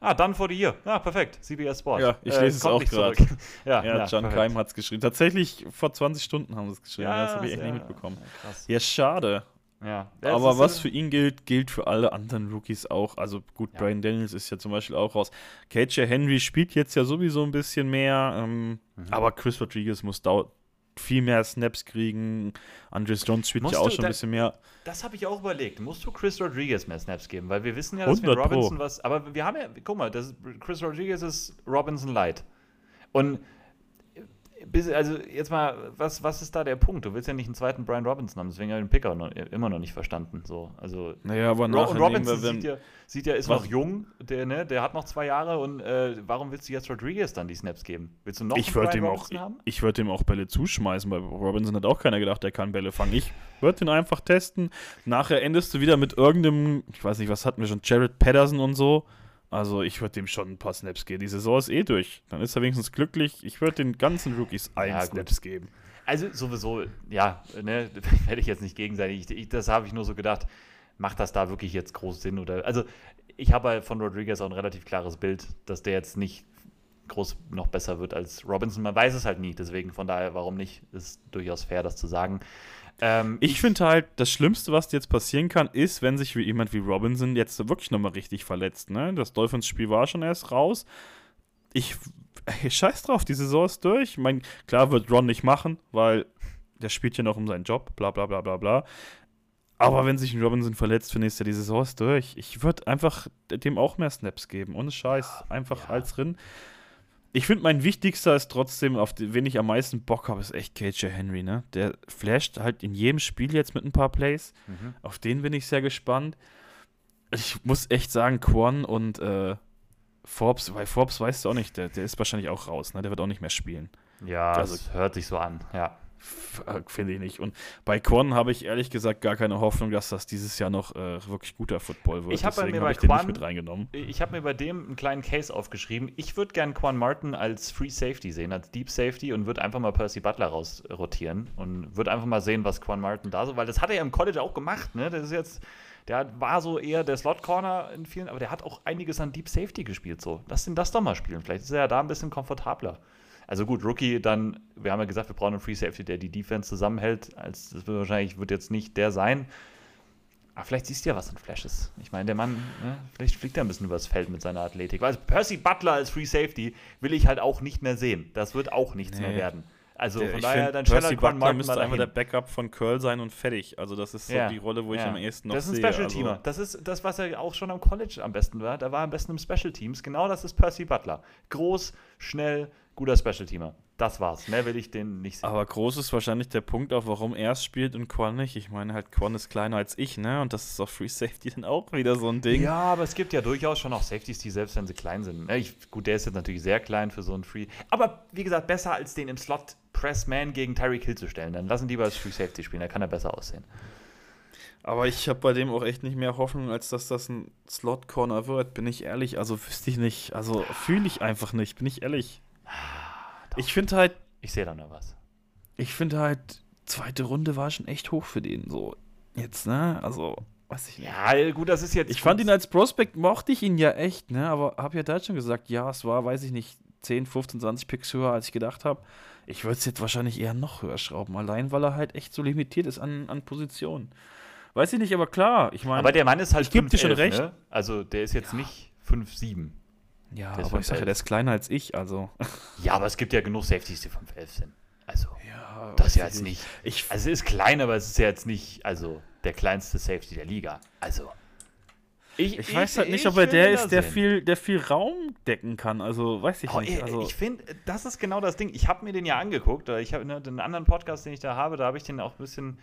Speaker 1: Ah, dann vor the year. Ja, perfekt. CBS Sport.
Speaker 2: Ja, ich lese äh, es auch gerade. ja, ja, ja, John Keim hat es geschrieben. Tatsächlich vor 20 Stunden haben sie es geschrieben. Ja, das habe ich echt nicht mitbekommen. Krass. Ja, schade. Ja, aber was für ihn gilt, gilt für alle anderen Rookies auch. Also gut, ja. Brian Daniels ist ja zum Beispiel auch raus. KJ Henry spielt jetzt ja sowieso ein bisschen mehr, ähm, mhm. aber Chris Rodriguez muss dauern viel mehr Snaps kriegen. Andres Jones spielt ja auch schon ein bisschen mehr.
Speaker 1: Das habe ich auch überlegt. Musst du Chris Rodriguez mehr Snaps geben? Weil wir wissen ja, dass wir Robinson Pro. was. Aber wir haben ja, guck mal, das, Chris Rodriguez ist Robinson Light. Und also jetzt mal, was, was ist da der Punkt? Du willst ja nicht einen zweiten Brian Robinson haben, deswegen habe ich den Picker noch, immer noch nicht verstanden. So, also,
Speaker 2: naja, aber
Speaker 1: Ro Robinson wir, sieht, ja, sieht ja, ist noch jung, der, ne, der hat noch zwei Jahre und äh, warum willst du jetzt Rodriguez dann die Snaps geben? Willst du noch
Speaker 2: ich einen Brian Robinson auch, haben? Ich, ich würde ihm auch Bälle zuschmeißen, weil Robinson hat auch keiner gedacht, der kann Bälle fangen. Ich würde ihn einfach testen. Nachher endest du wieder mit irgendeinem, ich weiß nicht, was hatten wir schon, Jared Patterson und so. Also ich würde dem schon ein paar Snaps geben. Die Saison ist eh durch. Dann ist er wenigstens glücklich. Ich würde den ganzen Rookies ein ja, Snaps geben.
Speaker 1: Also sowieso, ja, ne, werde ich jetzt nicht gegen sein. Ich, ich, das habe ich nur so gedacht, macht das da wirklich jetzt groß Sinn? Oder also ich habe halt von Rodriguez auch ein relativ klares Bild, dass der jetzt nicht groß noch besser wird als Robinson. Man weiß es halt nie, deswegen von daher, warum nicht? Ist durchaus fair, das zu sagen.
Speaker 2: Ähm, ich finde halt, das Schlimmste, was jetzt passieren kann, ist, wenn sich jemand wie Robinson jetzt wirklich nochmal richtig verletzt. Ne? Das Dolphins-Spiel war schon erst raus. Ich, ey, scheiß drauf, die Saison ist durch. Mein, klar wird Ron nicht machen, weil der spielt ja noch um seinen Job, bla bla bla bla bla. Aber wenn sich ein Robinson verletzt für nächstes Jahr, die Saison ist durch. Ich würde einfach dem auch mehr Snaps geben. Ohne Scheiß. Einfach ja. als drin. Ich finde, mein wichtigster ist trotzdem, auf den, wen ich am meisten Bock habe, ist echt KJ Henry, ne? Der flasht halt in jedem Spiel jetzt mit ein paar Plays. Mhm. Auf den bin ich sehr gespannt. Ich muss echt sagen, Quan und äh, Forbes, weil Forbes weißt du auch nicht, der, der ist wahrscheinlich auch raus, ne? Der wird auch nicht mehr spielen.
Speaker 1: Ja, also, das hört sich so an, ja.
Speaker 2: Äh, finde ich nicht. Und bei Quan habe ich ehrlich gesagt gar keine Hoffnung, dass das dieses Jahr noch äh, wirklich guter Football wird.
Speaker 1: Ich habe mir hab ich Quan, mit reingenommen. Ich habe mir bei dem einen kleinen Case aufgeschrieben. Ich würde gern Quan Martin als Free Safety sehen, als Deep Safety und würde einfach mal Percy Butler rausrotieren und würde einfach mal sehen, was Quan Martin da so, weil das hat er ja im College auch gemacht. Ne? Das ist jetzt der war so eher der Slot Corner in vielen, aber der hat auch einiges an Deep Safety gespielt. So, lass ihn das doch mal spielen. Vielleicht ist er ja da ein bisschen komfortabler. Also gut, Rookie dann, wir haben ja gesagt, wir brauchen einen Free Safety, der die Defense zusammenhält. Als, das wird wahrscheinlich wird jetzt nicht der sein. Aber vielleicht siehst du ja was in Flashes. Ich meine, der Mann, ne, vielleicht fliegt er ein bisschen übers Feld mit seiner Athletik. Weil Percy Butler als Free Safety will ich halt auch nicht mehr sehen. Das wird auch nichts nee. mehr werden. Also
Speaker 2: von daher, dann Percy Butler Martin müsste einfach der Backup von Curl sein und fertig. Also das ist so ja. die Rolle, wo ja. ich am ehesten noch sehe.
Speaker 1: Das ist ein Special Teamer. Also. Das ist das, was er auch schon am College am besten war. Da war er am besten im Special Teams. Genau das ist Percy Butler. Groß, schnell, guter Special Teamer. Das war's. Mehr will ich den nicht sehen.
Speaker 2: Aber groß ist wahrscheinlich der Punkt auch, warum er es spielt und Quan nicht. Ich meine halt, Quan ist kleiner als ich, ne? Und das ist auf Free Safety dann auch wieder so ein Ding.
Speaker 1: Ja, aber es gibt ja durchaus schon auch Safeties, die selbst wenn sie klein sind. Ich, gut, der ist jetzt natürlich sehr klein für so ein Free. Aber wie gesagt, besser als den im Slot Press Man gegen Tyreek Hill zu stellen. Dann lassen die lieber als Free Safety spielen, da kann er besser aussehen.
Speaker 2: Aber ich habe bei dem auch echt nicht mehr Hoffnung, als dass das ein Slot Corner wird, bin ich ehrlich. Also wüsste ich nicht. Also fühle ich einfach nicht, bin ich ehrlich.
Speaker 1: Doch. Ich finde halt. Ich sehe da noch was.
Speaker 2: Ich finde halt, zweite Runde war schon echt hoch für den. So, jetzt, ne? Also, weiß ich
Speaker 1: nicht. Ja, gut, das ist jetzt.
Speaker 2: Ich fand ihn als Prospect, mochte ich ihn ja echt, ne? Aber habe ja da schon gesagt, ja, es war, weiß ich nicht, 10, 15, 20 Picks höher, als ich gedacht habe. Ich würde es jetzt wahrscheinlich eher noch höher schrauben, allein weil er halt echt so limitiert ist an, an Positionen. Weiß ich nicht, aber klar, ich meine.
Speaker 1: Aber der Mann ist halt.
Speaker 2: Ich gebe dir schon recht.
Speaker 1: Ne? Also, der ist jetzt ja. nicht 5, 7.
Speaker 2: Ja, aber ich sage ja, der ist kleiner als ich, also.
Speaker 1: Ja, aber es gibt ja genug Safeties, die 5'11 sind. Also, ja, das ist ja jetzt nicht. Ich, also, es ist klein, aber es ist ja jetzt nicht, also, der kleinste Safety der Liga. Also.
Speaker 2: Ich, ich, weiß halt nicht, ob er der ist, der viel, der viel Raum decken kann. Also, weiß ich oh, nicht. Also,
Speaker 1: ich finde, das ist genau das Ding. Ich habe mir den ja angeguckt. Ich habe ne, den anderen Podcast, den ich da habe, da habe ich den auch ein bisschen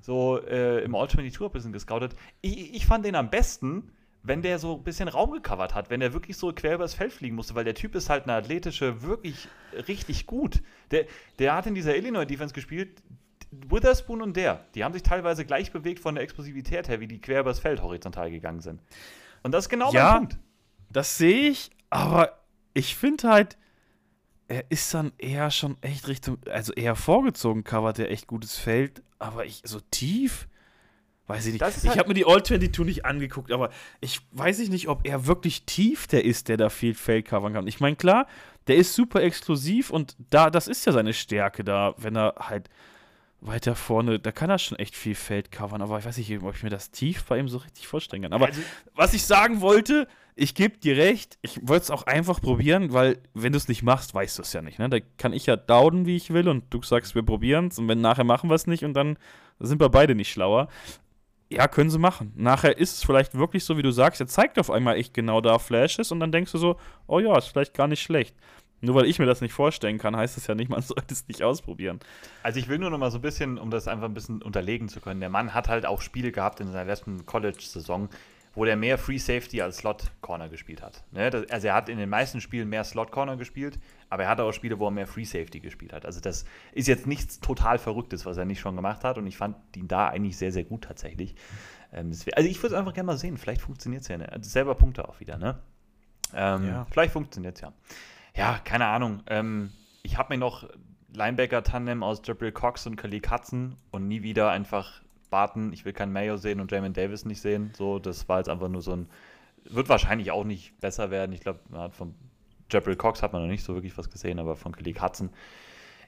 Speaker 1: so äh, im All-22 ein bisschen gescoutet. Ich, ich fand den am besten, wenn der so ein bisschen Raum gecovert hat, wenn der wirklich so quer übers Feld fliegen musste, weil der Typ ist halt eine athletische, wirklich richtig gut. Der, der hat in dieser Illinois-Defense gespielt, Witherspoon und der, die haben sich teilweise gleich bewegt von der Explosivität her, wie die quer übers Feld horizontal gegangen sind. Und das ist genau
Speaker 2: ja, mein Punkt. Das sehe ich, aber ich finde halt, er ist dann eher schon echt Richtung, also eher vorgezogen, covert er echt gutes Feld, aber ich, so tief, weiß ich nicht. ich halt habe mir die All 22 nicht angeguckt, aber ich weiß ich nicht, ob er wirklich tief der ist, der da viel Feld covern kann. Ich meine, klar, der ist super exklusiv und da, das ist ja seine Stärke da, wenn er halt weiter vorne, da kann er schon echt viel Feld covern, aber ich weiß nicht, ob ich mir das tief bei ihm so richtig vorstellen kann. Aber also, was ich sagen wollte, ich gebe dir recht, ich wollte es auch einfach probieren, weil wenn du es nicht machst, weißt du es ja nicht. Ne? Da kann ich ja dauden, wie ich will, und du sagst, wir probieren es, und wenn nachher machen wir es nicht, und dann sind wir beide nicht schlauer. Ja, können sie machen. Nachher ist es vielleicht wirklich so, wie du sagst, er zeigt auf einmal echt genau da Flashes und dann denkst du so, oh ja, ist vielleicht gar nicht schlecht. Nur weil ich mir das nicht vorstellen kann, heißt das ja nicht, man sollte es nicht ausprobieren.
Speaker 1: Also ich will nur noch mal so ein bisschen, um das einfach ein bisschen unterlegen zu können. Der Mann hat halt auch Spiele gehabt in seiner letzten College-Saison, wo der mehr Free Safety als Slot Corner gespielt hat. Ne? Das, also er hat in den meisten Spielen mehr Slot Corner gespielt, aber er hatte auch Spiele, wo er mehr Free Safety gespielt hat. Also das ist jetzt nichts total Verrücktes, was er nicht schon gemacht hat und ich fand ihn da eigentlich sehr, sehr gut tatsächlich. Ähm, also ich würde es einfach gerne mal sehen, vielleicht funktioniert es ja. Ne? Also selber Punkte auch wieder, ne? Ähm, ja. Vielleicht funktioniert es ja. Ja, keine Ahnung. Ähm, ich habe mir noch Linebacker-Tandem aus Jabril Cox und Khalil Katzen und nie wieder einfach Barton. Ich will keinen Mayo sehen und Jamin Davis nicht sehen. So, das war jetzt einfach nur so ein. Wird wahrscheinlich auch nicht besser werden. Ich glaube, von Jabril Cox hat man noch nicht so wirklich was gesehen, aber von Khalil Katzen.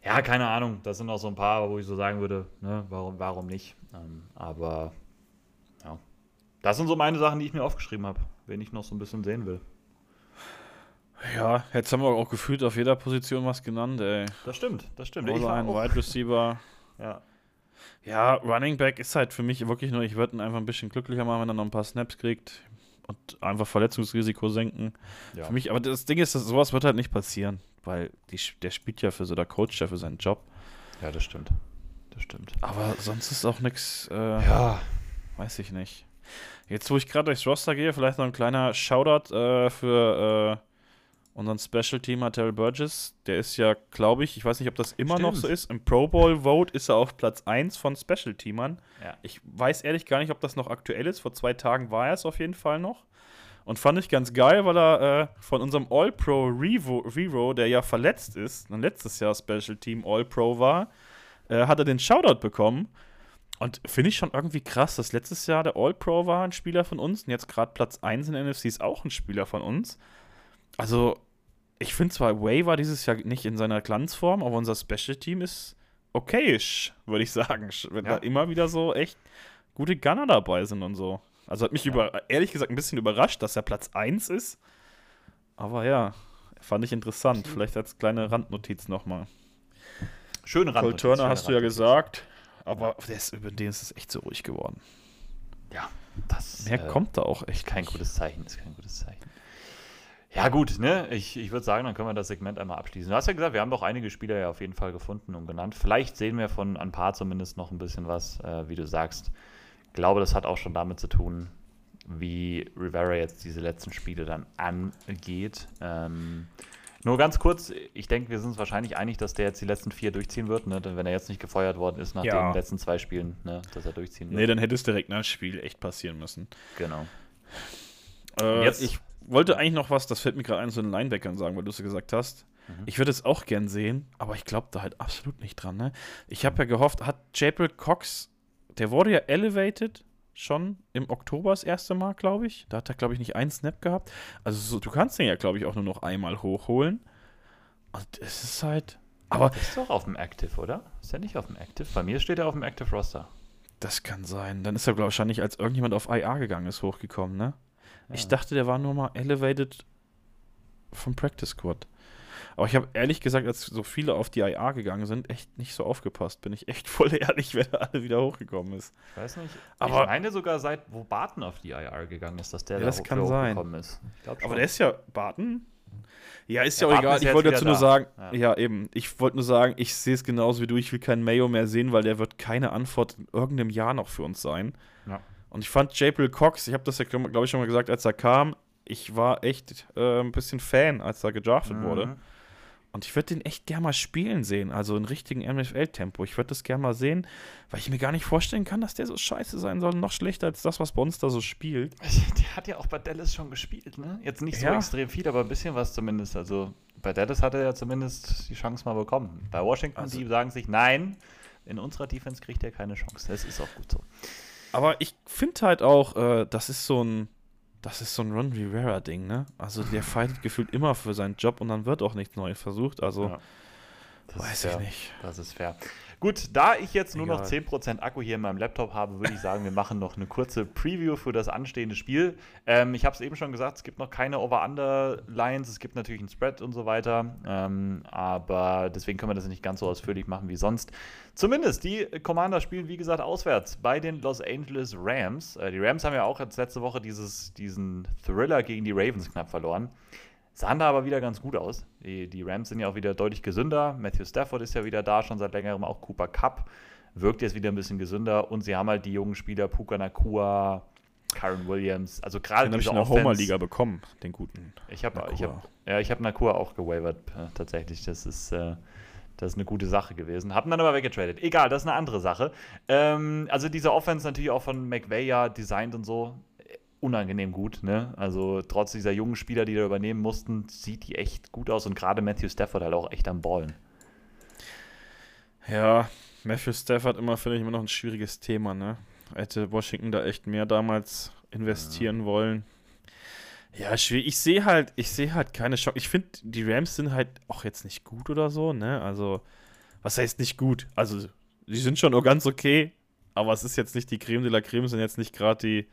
Speaker 1: Ja, keine Ahnung. Das sind auch so ein paar, wo ich so sagen würde, ne, warum, warum nicht. Ähm, aber ja. Das sind so meine Sachen, die ich mir aufgeschrieben habe, wen ich noch so ein bisschen sehen will.
Speaker 2: Ja, jetzt haben wir auch gefühlt auf jeder Position was genannt, ey.
Speaker 1: Das stimmt, das stimmt.
Speaker 2: Oder ein Wide Receiver.
Speaker 1: ja.
Speaker 2: Ja, Running Back ist halt für mich wirklich nur, ich würde ihn einfach ein bisschen glücklicher machen, wenn er noch ein paar Snaps kriegt und einfach Verletzungsrisiko senken. Ja. Für mich, aber das Ding ist, dass sowas wird halt nicht passieren, weil die, der spielt ja für so, der Coach ja für seinen Job.
Speaker 1: Ja, das stimmt. Das stimmt.
Speaker 2: Aber sonst ist auch nichts, äh,
Speaker 1: ja.
Speaker 2: weiß ich nicht. Jetzt, wo ich gerade durchs Roster gehe, vielleicht noch ein kleiner Shoutout äh, für äh, unseren Special Teamer Terrell Burgess, der ist ja, glaube ich, ich weiß nicht, ob das immer Stimmt. noch so ist, im Pro Bowl Vote ist er auf Platz 1 von Special Teamern.
Speaker 1: Ja.
Speaker 2: Ich weiß ehrlich gar nicht, ob das noch aktuell ist. Vor zwei Tagen war er es auf jeden Fall noch. Und fand ich ganz geil, weil er äh, von unserem All-Pro Revo, der ja verletzt ist, und letztes Jahr Special Team All-Pro war, äh, hat er den Shoutout bekommen. Und finde ich schon irgendwie krass, dass letztes Jahr der All-Pro war ein Spieler von uns und jetzt gerade Platz 1 in NFC ist auch ein Spieler von uns. Also, ich finde zwar, Way war dieses Jahr nicht in seiner Glanzform, aber unser Special-Team ist okayisch, würde ich sagen. Wenn ja. da immer wieder so echt gute Gunner dabei sind und so. Also hat mich ja. über, ehrlich gesagt ein bisschen überrascht, dass er Platz 1 ist. Aber ja, fand ich interessant. Vielleicht als kleine Randnotiz nochmal.
Speaker 1: Schöne
Speaker 2: Randnotiz. Cole Turner hast du ja gesagt, aber ja. Ist, über den ist es echt so ruhig geworden.
Speaker 1: Ja,
Speaker 2: das Mehr äh, kommt da auch echt.
Speaker 1: Kein nicht. gutes Zeichen, ist kein gutes Zeichen. Ja, gut, ne? Ich, ich würde sagen, dann können wir das Segment einmal abschließen. Du hast ja gesagt, wir haben doch einige Spieler ja auf jeden Fall gefunden und genannt. Vielleicht sehen wir von ein paar zumindest noch ein bisschen was, äh, wie du sagst. Ich glaube, das hat auch schon damit zu tun, wie Rivera jetzt diese letzten Spiele dann angeht. Ähm, nur ganz kurz, ich denke, wir sind uns wahrscheinlich einig, dass der jetzt die letzten vier durchziehen wird, ne? wenn er jetzt nicht gefeuert worden ist nach ja. den letzten zwei Spielen, ne? dass er durchziehen wird.
Speaker 2: Nee, dann hätte es direkt nach dem Spiel echt passieren müssen.
Speaker 1: Genau.
Speaker 2: Äh, jetzt, ich wollte eigentlich noch was, das fällt mir gerade ein, zu den Linebackern sagen, weil du es gesagt hast. Mhm. Ich würde es auch gern sehen, aber ich glaube da halt absolut nicht dran. Ne? Ich habe ja gehofft, hat Jabril Cox, der wurde ja elevated schon im Oktober das erste Mal, glaube ich. Da hat er, glaube ich, nicht einen Snap gehabt. Also so, du kannst den ja, glaube ich, auch nur noch einmal hochholen. Und es ist halt. Aber.
Speaker 1: ist doch auf dem Active, oder? Ist er nicht auf dem Active? Bei mir steht er auf dem Active Roster.
Speaker 2: Das kann sein. Dann ist er wahrscheinlich, als irgendjemand auf IA gegangen ist, hochgekommen, ne? Ich dachte, der war nur mal elevated vom Practice Squad. Aber ich habe ehrlich gesagt, als so viele auf die IA gegangen sind, echt nicht so aufgepasst. Bin ich echt voll ehrlich, wer da alle wieder hochgekommen ist.
Speaker 1: Ich weiß nicht. Aber ich meine sogar seit, wo Barton auf die IA gegangen ist, dass der
Speaker 2: ja, da das kann sein.
Speaker 1: ist.
Speaker 2: Aber der ist ja Barton. Ja, ist ja, ja auch egal. Ich wollte dazu nur sagen, ja. ja. eben. Ich wollte nur sagen, ich sehe es genauso wie du. Ich will keinen Mayo mehr sehen, weil der wird keine Antwort in irgendeinem Jahr noch für uns sein.
Speaker 1: Ja.
Speaker 2: Und ich fand Jabril Cox, ich habe das ja, glaube ich, schon mal gesagt, als er kam, ich war echt äh, ein bisschen Fan, als er gedraftet mhm. wurde. Und ich würde den echt gerne mal spielen sehen, also in richtigen NFL-Tempo. Ich würde das gerne mal sehen, weil ich mir gar nicht vorstellen kann, dass der so scheiße sein soll, noch schlechter als das, was da so spielt.
Speaker 1: Der hat ja auch bei Dallas schon gespielt, ne? Jetzt nicht so ja. extrem viel, aber ein bisschen was zumindest. Also bei Dallas hat er ja zumindest die Chance mal bekommen. Bei Washington, also, die sagen sich, nein, in unserer Defense kriegt er keine Chance. Das ist auch gut so.
Speaker 2: Aber ich finde halt auch, äh, das ist so ein, das ist so ein Ron Rivera-Ding, ne? Also der fightet gefühlt immer für seinen Job und dann wird auch nichts Neues versucht. Also ja. weiß ich nicht.
Speaker 1: Das ist fair. Gut, da ich jetzt nur Egal. noch 10% Akku hier in meinem Laptop habe, würde ich sagen, wir machen noch eine kurze Preview für das anstehende Spiel. Ähm, ich habe es eben schon gesagt, es gibt noch keine Over-Under-Lines, es gibt natürlich einen Spread und so weiter, ähm, aber deswegen können wir das nicht ganz so ausführlich machen wie sonst. Zumindest, die Commander spielen, wie gesagt, auswärts bei den Los Angeles Rams. Äh, die Rams haben ja auch jetzt letzte Woche dieses, diesen Thriller gegen die Ravens knapp verloren. Sahen da aber wieder ganz gut aus. Die, die Rams sind ja auch wieder deutlich gesünder. Matthew Stafford ist ja wieder da, schon seit längerem. Auch Cooper Cup wirkt jetzt wieder ein bisschen gesünder. Und sie haben halt die jungen Spieler Puka Nakua, Karen Williams. Also gerade
Speaker 2: habe ich in der Homer-Liga bekommen, den guten.
Speaker 1: Ich habe ich hab, ja, hab Nakua auch gewavert, äh, tatsächlich. Das ist, äh, das ist eine gute Sache gewesen. Haben dann aber weggetradet. Egal, das ist eine andere Sache. Ähm, also diese Offense natürlich auch von McVay ja designt und so unangenehm gut. Ne? Also trotz dieser jungen Spieler, die da übernehmen mussten, sieht die echt gut aus und gerade Matthew Stafford halt auch echt am Ballen.
Speaker 2: Ja, Matthew Stafford immer, finde ich, immer noch ein schwieriges Thema. Ne? Hätte Washington da echt mehr damals investieren ja. wollen. Ja, schwierig. Ich sehe halt, ich sehe halt keine Chance. Ich finde, die Rams sind halt auch jetzt nicht gut oder so, ne? Also, was heißt nicht gut? Also, die sind schon auch ganz okay, aber es ist jetzt nicht die Creme de la Creme, sind jetzt nicht gerade die,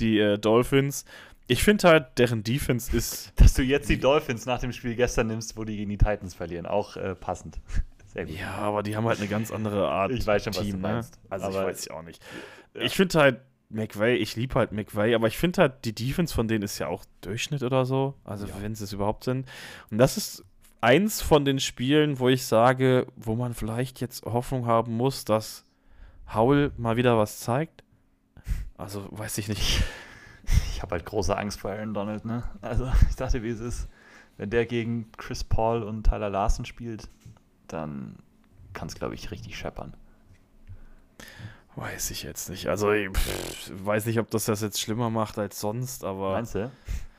Speaker 2: die äh, Dolphins. Ich finde halt, deren Defense ist.
Speaker 1: Dass du jetzt die Dolphins nach dem Spiel gestern nimmst, wo die gegen die Titans verlieren, auch äh, passend.
Speaker 2: Sehr gut. Ja, aber die haben halt eine ganz andere Art.
Speaker 1: Ich weiß schon, Team, was du ne? meinst.
Speaker 2: Ne? Also, aber ich weiß ja auch nicht. Ja. Ich finde halt, McVay, ich liebe halt McVay, aber ich finde halt, die Defense von denen ist ja auch Durchschnitt oder so. Also, ja. wenn sie es überhaupt sind. Und das ist eins von den Spielen, wo ich sage, wo man vielleicht jetzt Hoffnung haben muss, dass Howell mal wieder was zeigt. Also, weiß ich nicht.
Speaker 1: Ich habe halt große Angst vor Aaron Donald, ne? Also, ich dachte, wie es ist. Wenn der gegen Chris Paul und Tyler Larson spielt, dann kann es, glaube ich, richtig scheppern.
Speaker 2: Weiß ich jetzt nicht. Also, ich weiß nicht, ob das das jetzt schlimmer macht als sonst, aber.
Speaker 1: Meinst du?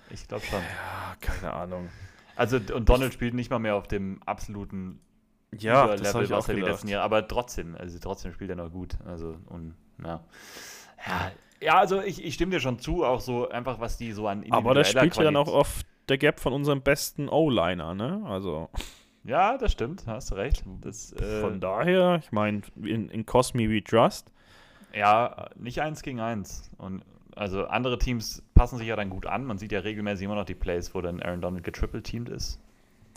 Speaker 1: Ich glaube schon.
Speaker 2: Ja, keine Ahnung.
Speaker 1: Also, und Donald ich, spielt nicht mal mehr auf dem absoluten
Speaker 2: ja, Level,
Speaker 1: was er die letzten Jahre, aber trotzdem, also trotzdem spielt er noch gut. Also, und, ja. Ja, ja, also ich, ich stimme dir schon zu, auch so einfach, was die so an
Speaker 2: Aber der spielt ja dann auch oft der Gap von unserem besten O-Liner, ne? Also.
Speaker 1: Ja, das stimmt, hast du recht. Das,
Speaker 2: äh, von daher, ich meine, in, in Cosme We Trust.
Speaker 1: Ja, nicht eins gegen eins. Und also andere Teams passen sich ja dann gut an. Man sieht ja regelmäßig immer noch die Plays, wo dann Aaron Donald getriple-teamed ist.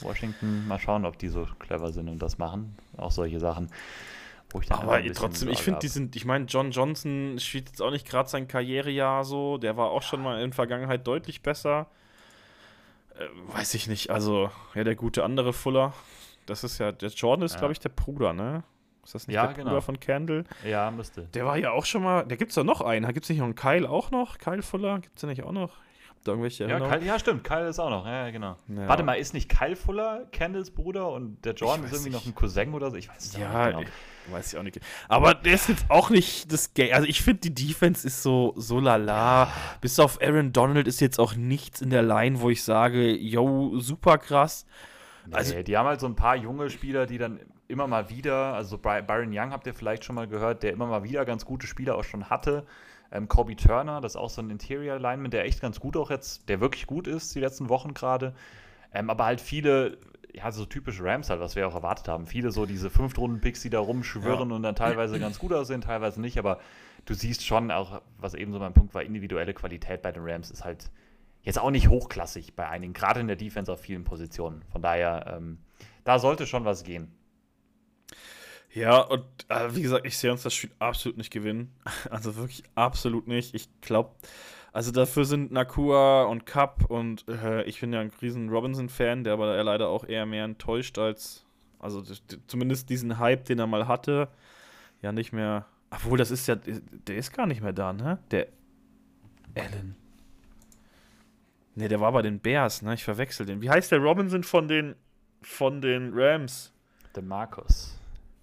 Speaker 1: Washington, mal schauen, ob die so clever sind und das machen. Auch solche Sachen.
Speaker 2: Ich aber trotzdem, ich finde, die sind, ich meine, John Johnson spielt jetzt auch nicht gerade sein Karrierejahr so. Der war auch schon mal in der Vergangenheit deutlich besser. Äh, weiß ich nicht. Also, ja, der gute andere Fuller. Das ist ja, der Jordan ist, ja. glaube ich, der Bruder, ne? Ist das nicht
Speaker 1: ja,
Speaker 2: der
Speaker 1: genau.
Speaker 2: Bruder von Candle?
Speaker 1: Ja, müsste.
Speaker 2: Der war ja auch schon mal, da gibt es ja noch einen. Gibt es nicht noch einen Kyle auch noch? Kyle Fuller? Gibt es ja nicht auch noch?
Speaker 1: Da irgendwelche ja, Kyle, ja, stimmt. Kyle ist auch noch. Ja, genau. Ja. Warte mal, ist nicht Kyle Fuller Candles Bruder und der Jordan ist irgendwie nicht. noch ein Cousin oder so? Ich weiß es
Speaker 2: ja, nicht genau. Weiß ich auch nicht. Aber der ist jetzt auch nicht das Game. Also ich finde, die Defense ist so, so lala. Bis auf Aaron Donald ist jetzt auch nichts in der Line, wo ich sage, yo, super krass.
Speaker 1: Nee, also, die haben halt so ein paar junge Spieler, die dann immer mal wieder, also Byron Young habt ihr vielleicht schon mal gehört, der immer mal wieder ganz gute Spieler auch schon hatte. Ähm, Kobe Turner, das ist auch so ein Interior Lineman, der echt ganz gut auch jetzt, der wirklich gut ist die letzten Wochen gerade. Ähm, aber halt viele ja, so typisch Rams halt, was wir auch erwartet haben. Viele so diese Fünftrunden-Picks, die da rumschwirren ja. und dann teilweise ganz gut aussehen, teilweise nicht, aber du siehst schon auch, was eben so mein Punkt war, individuelle Qualität bei den Rams ist halt jetzt auch nicht hochklassig bei einigen, gerade in der Defense auf vielen Positionen. Von daher, ähm, da sollte schon was gehen.
Speaker 2: Ja, und äh, wie gesagt, ich sehe uns das Spiel absolut nicht gewinnen. Also wirklich absolut nicht. Ich glaube, also dafür sind Nakua und Cup und äh, ich bin ja ein riesen Robinson-Fan, der aber leider auch eher mehr enttäuscht als, also zumindest diesen Hype, den er mal hatte, ja nicht mehr. Obwohl, das ist ja, der ist gar nicht mehr da, ne? Der Allen. Ne, der war bei den Bears, ne? Ich verwechsel den. Wie heißt der Robinson von den von den Rams?
Speaker 1: Der Markus.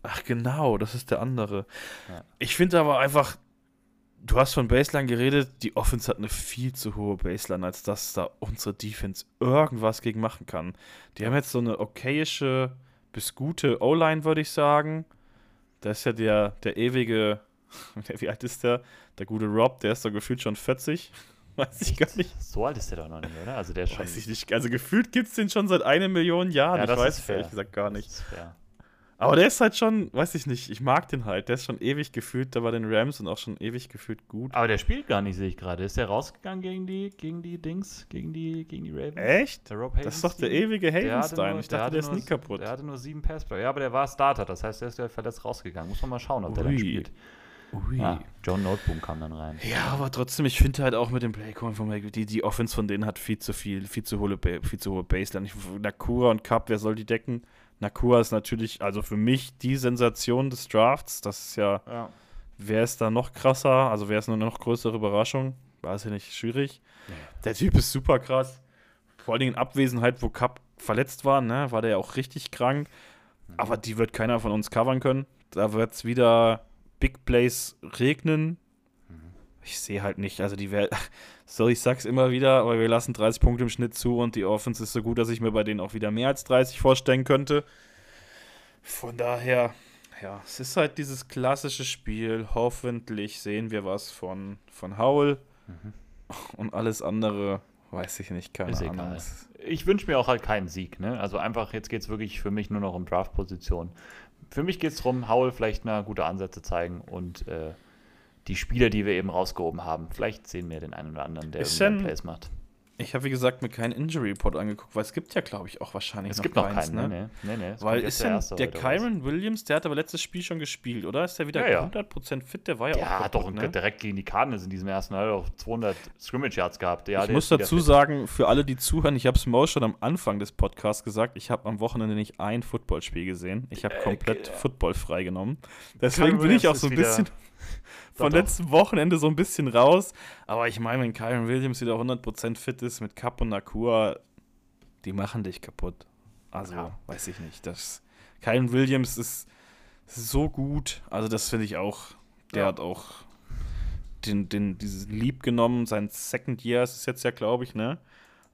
Speaker 2: Ach genau, das ist der andere. Ja. Ich finde aber einfach, du hast von Baseline geredet, die Offense hat eine viel zu hohe Baseline, als dass da unsere Defense irgendwas gegen machen kann. Die haben jetzt so eine okayische bis gute O-Line, würde ich sagen. Da ist ja der, der ewige, wie alt ist der? Der gute Rob, der ist so gefühlt schon 40. Weiß ich gar nicht.
Speaker 1: So alt ist der doch noch nicht, oder? Also der
Speaker 2: schon. Weiß ich nicht. Also gefühlt gibt es den schon seit einer Million Jahren. Ja, ich weiß es ehrlich gesagt gar nicht. Das ist fair. Aber der ist halt schon, weiß ich nicht, ich mag den halt. Der ist schon ewig gefühlt, der war den Rams und auch schon ewig gefühlt gut.
Speaker 1: Aber der spielt gar nicht, sehe ich gerade. Ist der rausgegangen gegen die, gegen die Dings, gegen die, gegen die Ravens?
Speaker 2: Echt? Der Rob das ist doch der ewige Havenstein. Ich dachte, der, ist nie kaputt.
Speaker 1: Der hatte nur sieben Passplay. Ja, aber der war Starter, das heißt, der ist ja verletzt rausgegangen. Muss man mal schauen, ob Ui. der dann spielt. Ui. Ja, John Noteboom kam dann rein.
Speaker 2: Ja, aber trotzdem, ich finde halt auch mit dem Playcall von die, die Offense von denen hat viel zu viel, viel zu hohe, viel zu hohe Baseline. Nakura und Cup, wer soll die decken? Nakura ist natürlich, also für mich die Sensation des Drafts. Das ist ja, ja. wer ist da noch krasser? Also wer ist eine noch größere Überraschung? Weiß ich nicht, schwierig. Ja. Der Typ ist super krass. Vor allen Dingen in Abwesenheit, wo Cup verletzt war, ne, war der ja auch richtig krank. Mhm. Aber die wird keiner von uns covern können. Da wird es wieder Big Plays regnen. Mhm. Ich sehe halt nicht, also die wäre, sorry, ich sag's immer wieder, aber wir lassen 30 Punkte im Schnitt zu und die Offense ist so gut, dass ich mir bei denen auch wieder mehr als 30 vorstellen könnte. Von daher, ja, es ist halt dieses klassische Spiel. Hoffentlich sehen wir was von, von Howell mhm. und alles andere weiß ich nicht, keine ist Ahnung. Egal.
Speaker 1: Ich wünsche mir auch halt keinen Sieg, ne? Also einfach, jetzt geht es wirklich für mich nur noch um Draft-Position für mich geht es darum, Howell vielleicht mal gute Ansätze zeigen und äh, die Spieler, die wir eben rausgehoben haben, vielleicht sehen wir den einen oder anderen, der
Speaker 2: irgendeinen Plays macht. Ich habe, wie gesagt, mir keinen Injury Report angeguckt, weil es gibt ja, glaube ich, auch wahrscheinlich
Speaker 1: es noch gibt noch keinen, ne? Nee, nee, nee,
Speaker 2: weil ist denn der, der Kyron Williams, der hat aber letztes Spiel schon gespielt, oder? Ist der wieder
Speaker 1: ja,
Speaker 2: ja. 100% fit? Der war ja,
Speaker 1: ja auch Ja, hat doch ne? direkt gegen die Cardinals in diesem ersten Teil auch 200 Scrimmage Yards gehabt.
Speaker 2: Ja, ich muss dazu sagen, für alle, die zuhören, ich habe es Mo schon am Anfang des Podcasts gesagt, ich habe am Wochenende nicht ein Footballspiel gesehen. Ich habe äh, komplett äh, Football freigenommen. Deswegen bin ich auch so ein bisschen von letztem Wochenende so ein bisschen raus. Aber ich meine, wenn Kyron Williams wieder 100% fit ist mit Cup und Nakua, die machen dich kaputt. Also, ja. weiß ich nicht. Das, Kyron Williams ist so gut. Also, das finde ich auch. Der ja. hat auch den, den, dieses Lieb genommen. Sein Second Year ist es jetzt ja, glaube ich, ne?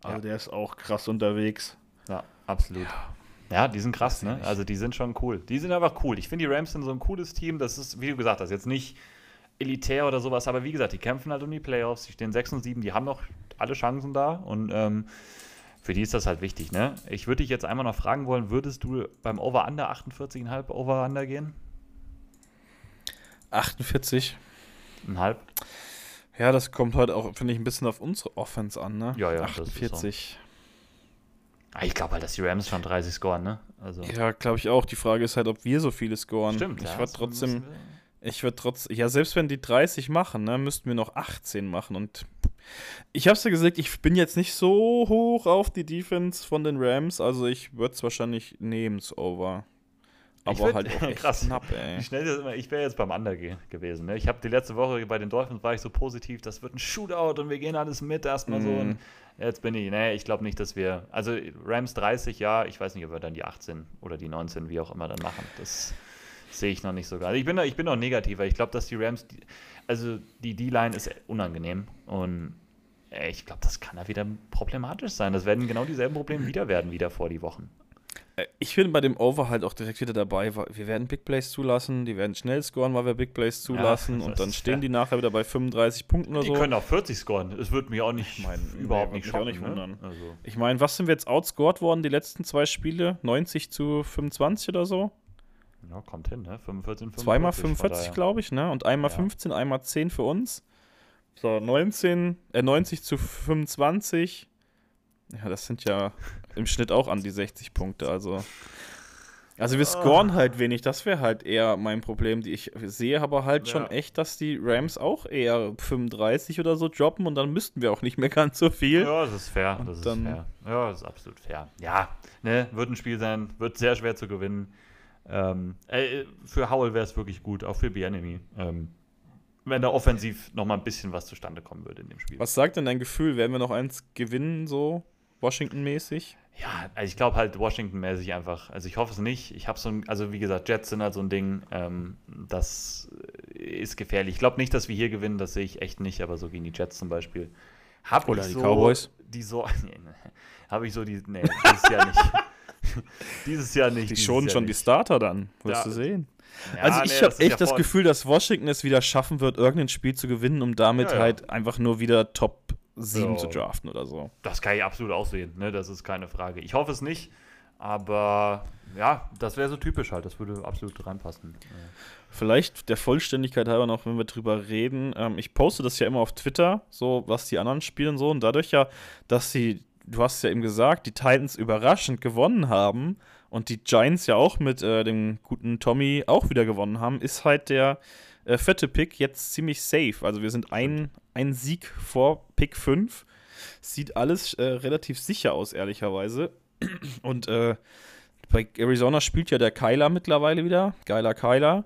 Speaker 2: Also, ja. der ist auch krass unterwegs.
Speaker 1: Ja, absolut. Ja. Ja, die sind krass, ne? Also die sind schon cool. Die sind einfach cool. Ich finde die Rams sind so ein cooles Team. Das ist, wie du gesagt hast, jetzt nicht elitär oder sowas, aber wie gesagt, die kämpfen halt um die Playoffs, die stehen 6 und 7, die haben noch alle Chancen da und ähm, für die ist das halt wichtig, ne? Ich würde dich jetzt einmal noch fragen wollen, würdest du beim Over-Under 48,5 Over-Under gehen?
Speaker 2: 48.
Speaker 1: Halb.
Speaker 2: Ja, das kommt heute auch, finde ich, ein bisschen auf unsere Offense an, ne?
Speaker 1: Ja, ja.
Speaker 2: 48.
Speaker 1: Ah, ich glaube halt, dass die Rams schon 30 scoren, ne?
Speaker 2: Also. Ja, glaube ich auch. Die Frage ist halt, ob wir so viele scoren.
Speaker 1: Stimmt,
Speaker 2: ich
Speaker 1: ja,
Speaker 2: würde trotzdem. Ich würde trotzdem, ja, selbst wenn die 30 machen, ne, müssten wir noch 18 machen. Und ich habe es ja gesagt, ich bin jetzt nicht so hoch auf die Defense von den Rams, also ich würde es wahrscheinlich nehmen, Over.
Speaker 1: Aber würd, halt auch echt krass. knapp, ey. Schnell immer, ich wäre jetzt beim Under ge gewesen. Ne? Ich habe die letzte Woche bei den Dolphins war ich so positiv, das wird ein Shootout und wir gehen alles mit erstmal mm. so. Und jetzt bin ich, ne, ich glaube nicht, dass wir, also Rams 30, ja, ich weiß nicht, ob wir dann die 18 oder die 19, wie auch immer, dann machen. Das sehe ich noch nicht so gerade. Ich bin, ich bin noch negativer. Ich glaube, dass die Rams, also die D-Line ist unangenehm und ich glaube, das kann da wieder problematisch sein. Das werden genau dieselben Probleme wieder werden, wieder vor die Wochen.
Speaker 2: Äh, ich bin bei dem Over halt auch direkt wieder dabei. Wir werden Big Plays zulassen, die werden schnell scoren, weil wir Big Plays zulassen ja, und dann stehen die nachher wieder bei 35 Punkten oder
Speaker 1: die
Speaker 2: so.
Speaker 1: Die können auch 40 scoren. Es würde mich auch nicht, ich mein, überhaupt nee, nicht, schocken, nicht
Speaker 2: ne? wundern. Also. Ich meine, was sind wir jetzt outscored worden die letzten zwei Spiele? 90 zu 25 oder so?
Speaker 1: Ja, kommt hin, ne? 45, 45.
Speaker 2: Zweimal 45, glaube ich, ne? Und einmal ja. 15, einmal 10 für uns. So, 19, äh, 90 zu 25. Ja, das sind ja im Schnitt auch an die 60 Punkte, also. Also wir scoren halt wenig, das wäre halt eher mein Problem. Ich sehe aber halt ja. schon echt, dass die Rams auch eher 35 oder so droppen und dann müssten wir auch nicht mehr ganz so viel.
Speaker 1: Ja, das ist fair. das ist fair. Ja, das ist absolut fair. Ja, ne, wird ein Spiel sein, wird sehr schwer zu gewinnen. Ähm, äh, für Howell wäre es wirklich gut, auch für Bienemy. Ähm, wenn da offensiv noch mal ein bisschen was zustande kommen würde in dem Spiel.
Speaker 2: Was sagt denn dein Gefühl? Werden wir noch eins gewinnen, so Washington-mäßig?
Speaker 1: Ja, also ich glaube halt Washington-mäßig einfach. Also ich hoffe es nicht. Ich habe so ein, also wie gesagt, Jets sind halt so ein Ding, ähm, das ist gefährlich. Ich glaube nicht, dass wir hier gewinnen, das sehe ich echt nicht, aber so gegen die Jets zum Beispiel.
Speaker 2: Hab Oder die so, Cowboys?
Speaker 1: Die so, nee, nee, habe ich so die, nee, dieses Jahr nicht. dieses Jahr nicht.
Speaker 2: Die schonen schon nicht. die Starter dann, wirst ja. du sehen. Ja, also ich nee, habe echt ja das Gefühl, dass Washington es wieder schaffen wird, irgendein Spiel zu gewinnen, um damit halt einfach nur wieder Top 7 so. zu draften oder so.
Speaker 1: Das kann ich absolut aussehen, ne? das ist keine Frage. Ich hoffe es nicht, aber ja, das wäre so typisch halt, das würde absolut reinpassen.
Speaker 2: Vielleicht der Vollständigkeit halber noch, wenn wir drüber reden. Ähm, ich poste das ja immer auf Twitter, so was die anderen spielen so und dadurch ja, dass sie du hast ja eben gesagt, die Titans überraschend gewonnen haben und die Giants ja auch mit äh, dem guten Tommy auch wieder gewonnen haben, ist halt der äh, vierte Pick jetzt ziemlich safe. Also wir sind ein, ein Sieg vor Pick 5. Sieht alles äh, relativ sicher aus, ehrlicherweise. Und äh, bei Arizona spielt ja der Kyler mittlerweile wieder. Geiler Kyler.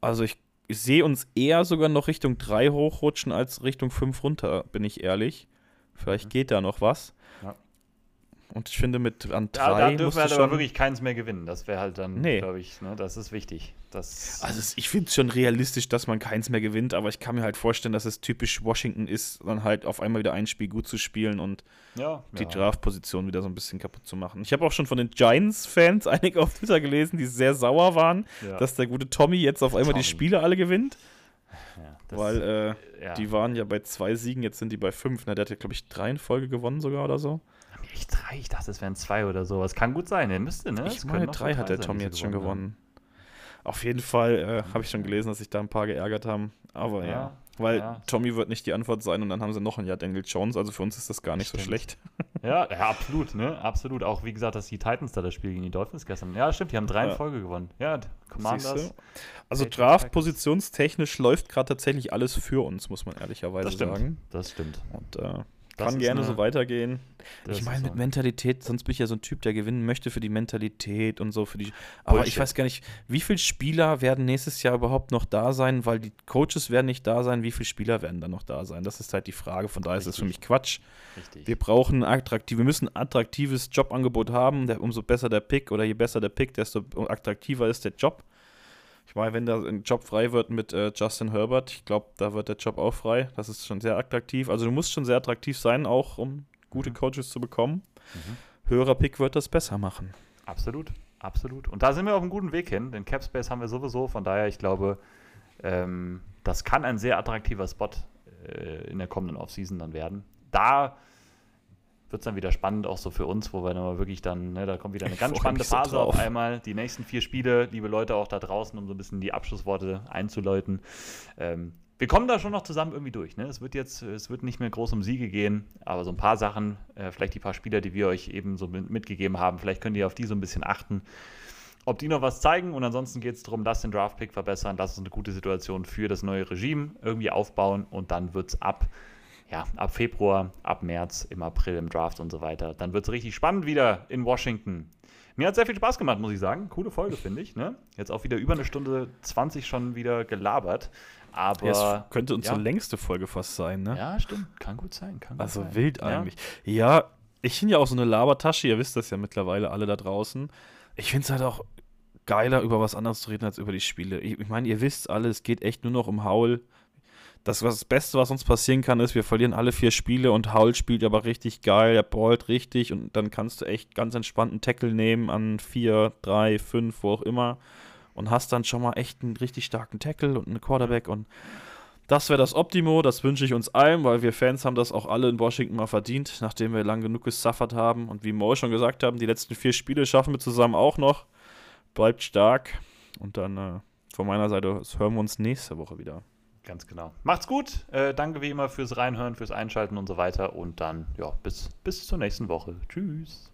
Speaker 2: Also ich, ich sehe uns eher sogar noch Richtung 3 hochrutschen als Richtung 5 runter, bin ich ehrlich. Vielleicht geht da noch was. Ja. Und ich finde, mit an drei. Ja,
Speaker 1: da dürfen wir halt aber wirklich keins mehr gewinnen. Das wäre halt dann, nee. glaube ich, ne, das ist wichtig. Das
Speaker 2: also, ich finde es schon realistisch, dass man keins mehr gewinnt, aber ich kann mir halt vorstellen, dass es typisch Washington ist, dann halt auf einmal wieder ein Spiel gut zu spielen und ja, die ja. Draft-Position wieder so ein bisschen kaputt zu machen. Ich habe auch schon von den Giants-Fans einige auf Twitter gelesen, die sehr sauer waren, ja. dass der gute Tommy jetzt auf einmal Tommy. die Spiele alle gewinnt. Das, Weil äh, ja. die waren ja bei zwei Siegen, jetzt sind die bei fünf. Ne? Der hat ja, glaube ich, drei in Folge gewonnen sogar oder so.
Speaker 1: Echt drei? Ich dachte, es wären zwei oder so. Es kann gut sein, der müsste, ne?
Speaker 2: Ich meine, drei hat der Tom jetzt schon gewonnen. Auf jeden Fall äh, habe ich schon gelesen, dass sich da ein paar geärgert haben. Aber ja, ja weil ja. Tommy wird nicht die Antwort sein und dann haben sie noch ein Jahr Daniel Jones. Also für uns ist das gar nicht stimmt. so schlecht.
Speaker 1: Ja, ja, absolut, ne? Absolut. Auch wie gesagt, dass die Titans da das Spiel gegen die Dolphins gestern. Ja, stimmt, die haben drei in Folge gewonnen. Ja,
Speaker 2: Commanders. Also Draft-positionstechnisch läuft gerade tatsächlich alles für uns, muss man ehrlicherweise
Speaker 1: das
Speaker 2: sagen.
Speaker 1: Das stimmt.
Speaker 2: Und äh, kann gerne eine, so weitergehen. Ich meine, mit Mentalität, sonst bin ich ja so ein Typ, der gewinnen möchte für die Mentalität und so für die. Aber Bullshit. ich weiß gar nicht, wie viele Spieler werden nächstes Jahr überhaupt noch da sein, weil die Coaches werden nicht da sein, wie viele Spieler werden dann noch da sein? Das ist halt die Frage. Von daher Richtig. ist es für mich Quatsch. Richtig. Wir brauchen attraktiv, wir müssen ein attraktives Jobangebot haben. Der, umso besser der Pick oder je besser der Pick, desto attraktiver ist der Job. Ich meine, wenn da ein Job frei wird mit äh, Justin Herbert, ich glaube, da wird der Job auch frei. Das ist schon sehr attraktiv. Also du musst schon sehr attraktiv sein, auch um gute mhm. Coaches zu bekommen. Mhm. Höherer Pick wird das besser machen.
Speaker 1: Absolut, absolut. Und da sind wir auf einem guten Weg hin. Den Capspace haben wir sowieso. Von daher, ich glaube, ähm, das kann ein sehr attraktiver Spot äh, in der kommenden Offseason dann werden. Da wird es dann wieder spannend, auch so für uns, wo wir dann wirklich dann, ne, da kommt wieder eine ganz spannende Phase so auf einmal. Die nächsten vier Spiele, liebe Leute auch da draußen, um so ein bisschen die Abschlussworte einzuläuten. Ähm, wir kommen da schon noch zusammen irgendwie durch. Ne? Es wird jetzt, es wird nicht mehr groß um Siege gehen, aber so ein paar Sachen, äh, vielleicht die paar Spieler, die wir euch eben so mitgegeben haben, vielleicht könnt ihr auf die so ein bisschen achten. Ob die noch was zeigen und ansonsten geht es darum, lass den Draftpick verbessern, lass uns eine gute Situation für das neue Regime irgendwie aufbauen und dann wird es ab ja, ab Februar, ab März, im April im Draft und so weiter. Dann wird es richtig spannend wieder in Washington. Mir hat sehr viel Spaß gemacht, muss ich sagen. Coole Folge, finde ich. Ne? Jetzt auch wieder über eine Stunde 20 schon wieder gelabert. Aber. Ja,
Speaker 2: es könnte unsere ja. längste Folge fast sein, ne?
Speaker 1: Ja, stimmt. Kann gut sein. Kann gut
Speaker 2: also
Speaker 1: sein.
Speaker 2: wild eigentlich. Ja. ja, ich finde ja auch so eine Labertasche. Ihr wisst das ja mittlerweile alle da draußen. Ich finde es halt auch geiler, über was anderes zu reden als über die Spiele. Ich, ich meine, ihr wisst alle, es geht echt nur noch um Haul das, was das Beste, was uns passieren kann, ist, wir verlieren alle vier Spiele und Howell spielt aber richtig geil, er ballt richtig und dann kannst du echt ganz entspannt einen Tackle nehmen an vier, drei, fünf, wo auch immer und hast dann schon mal echt einen richtig starken Tackle und einen Quarterback und das wäre das Optimo, das wünsche ich uns allen, weil wir Fans haben das auch alle in Washington mal verdient, nachdem wir lang genug gesuffert haben und wie Mo schon gesagt haben, die letzten vier Spiele schaffen wir zusammen auch noch. Bleibt stark und dann äh, von meiner Seite hören wir uns nächste Woche wieder.
Speaker 1: Ganz genau. Macht's gut. Äh, danke wie immer fürs Reinhören, fürs Einschalten und so weiter. Und dann, ja, bis, bis zur nächsten Woche. Tschüss.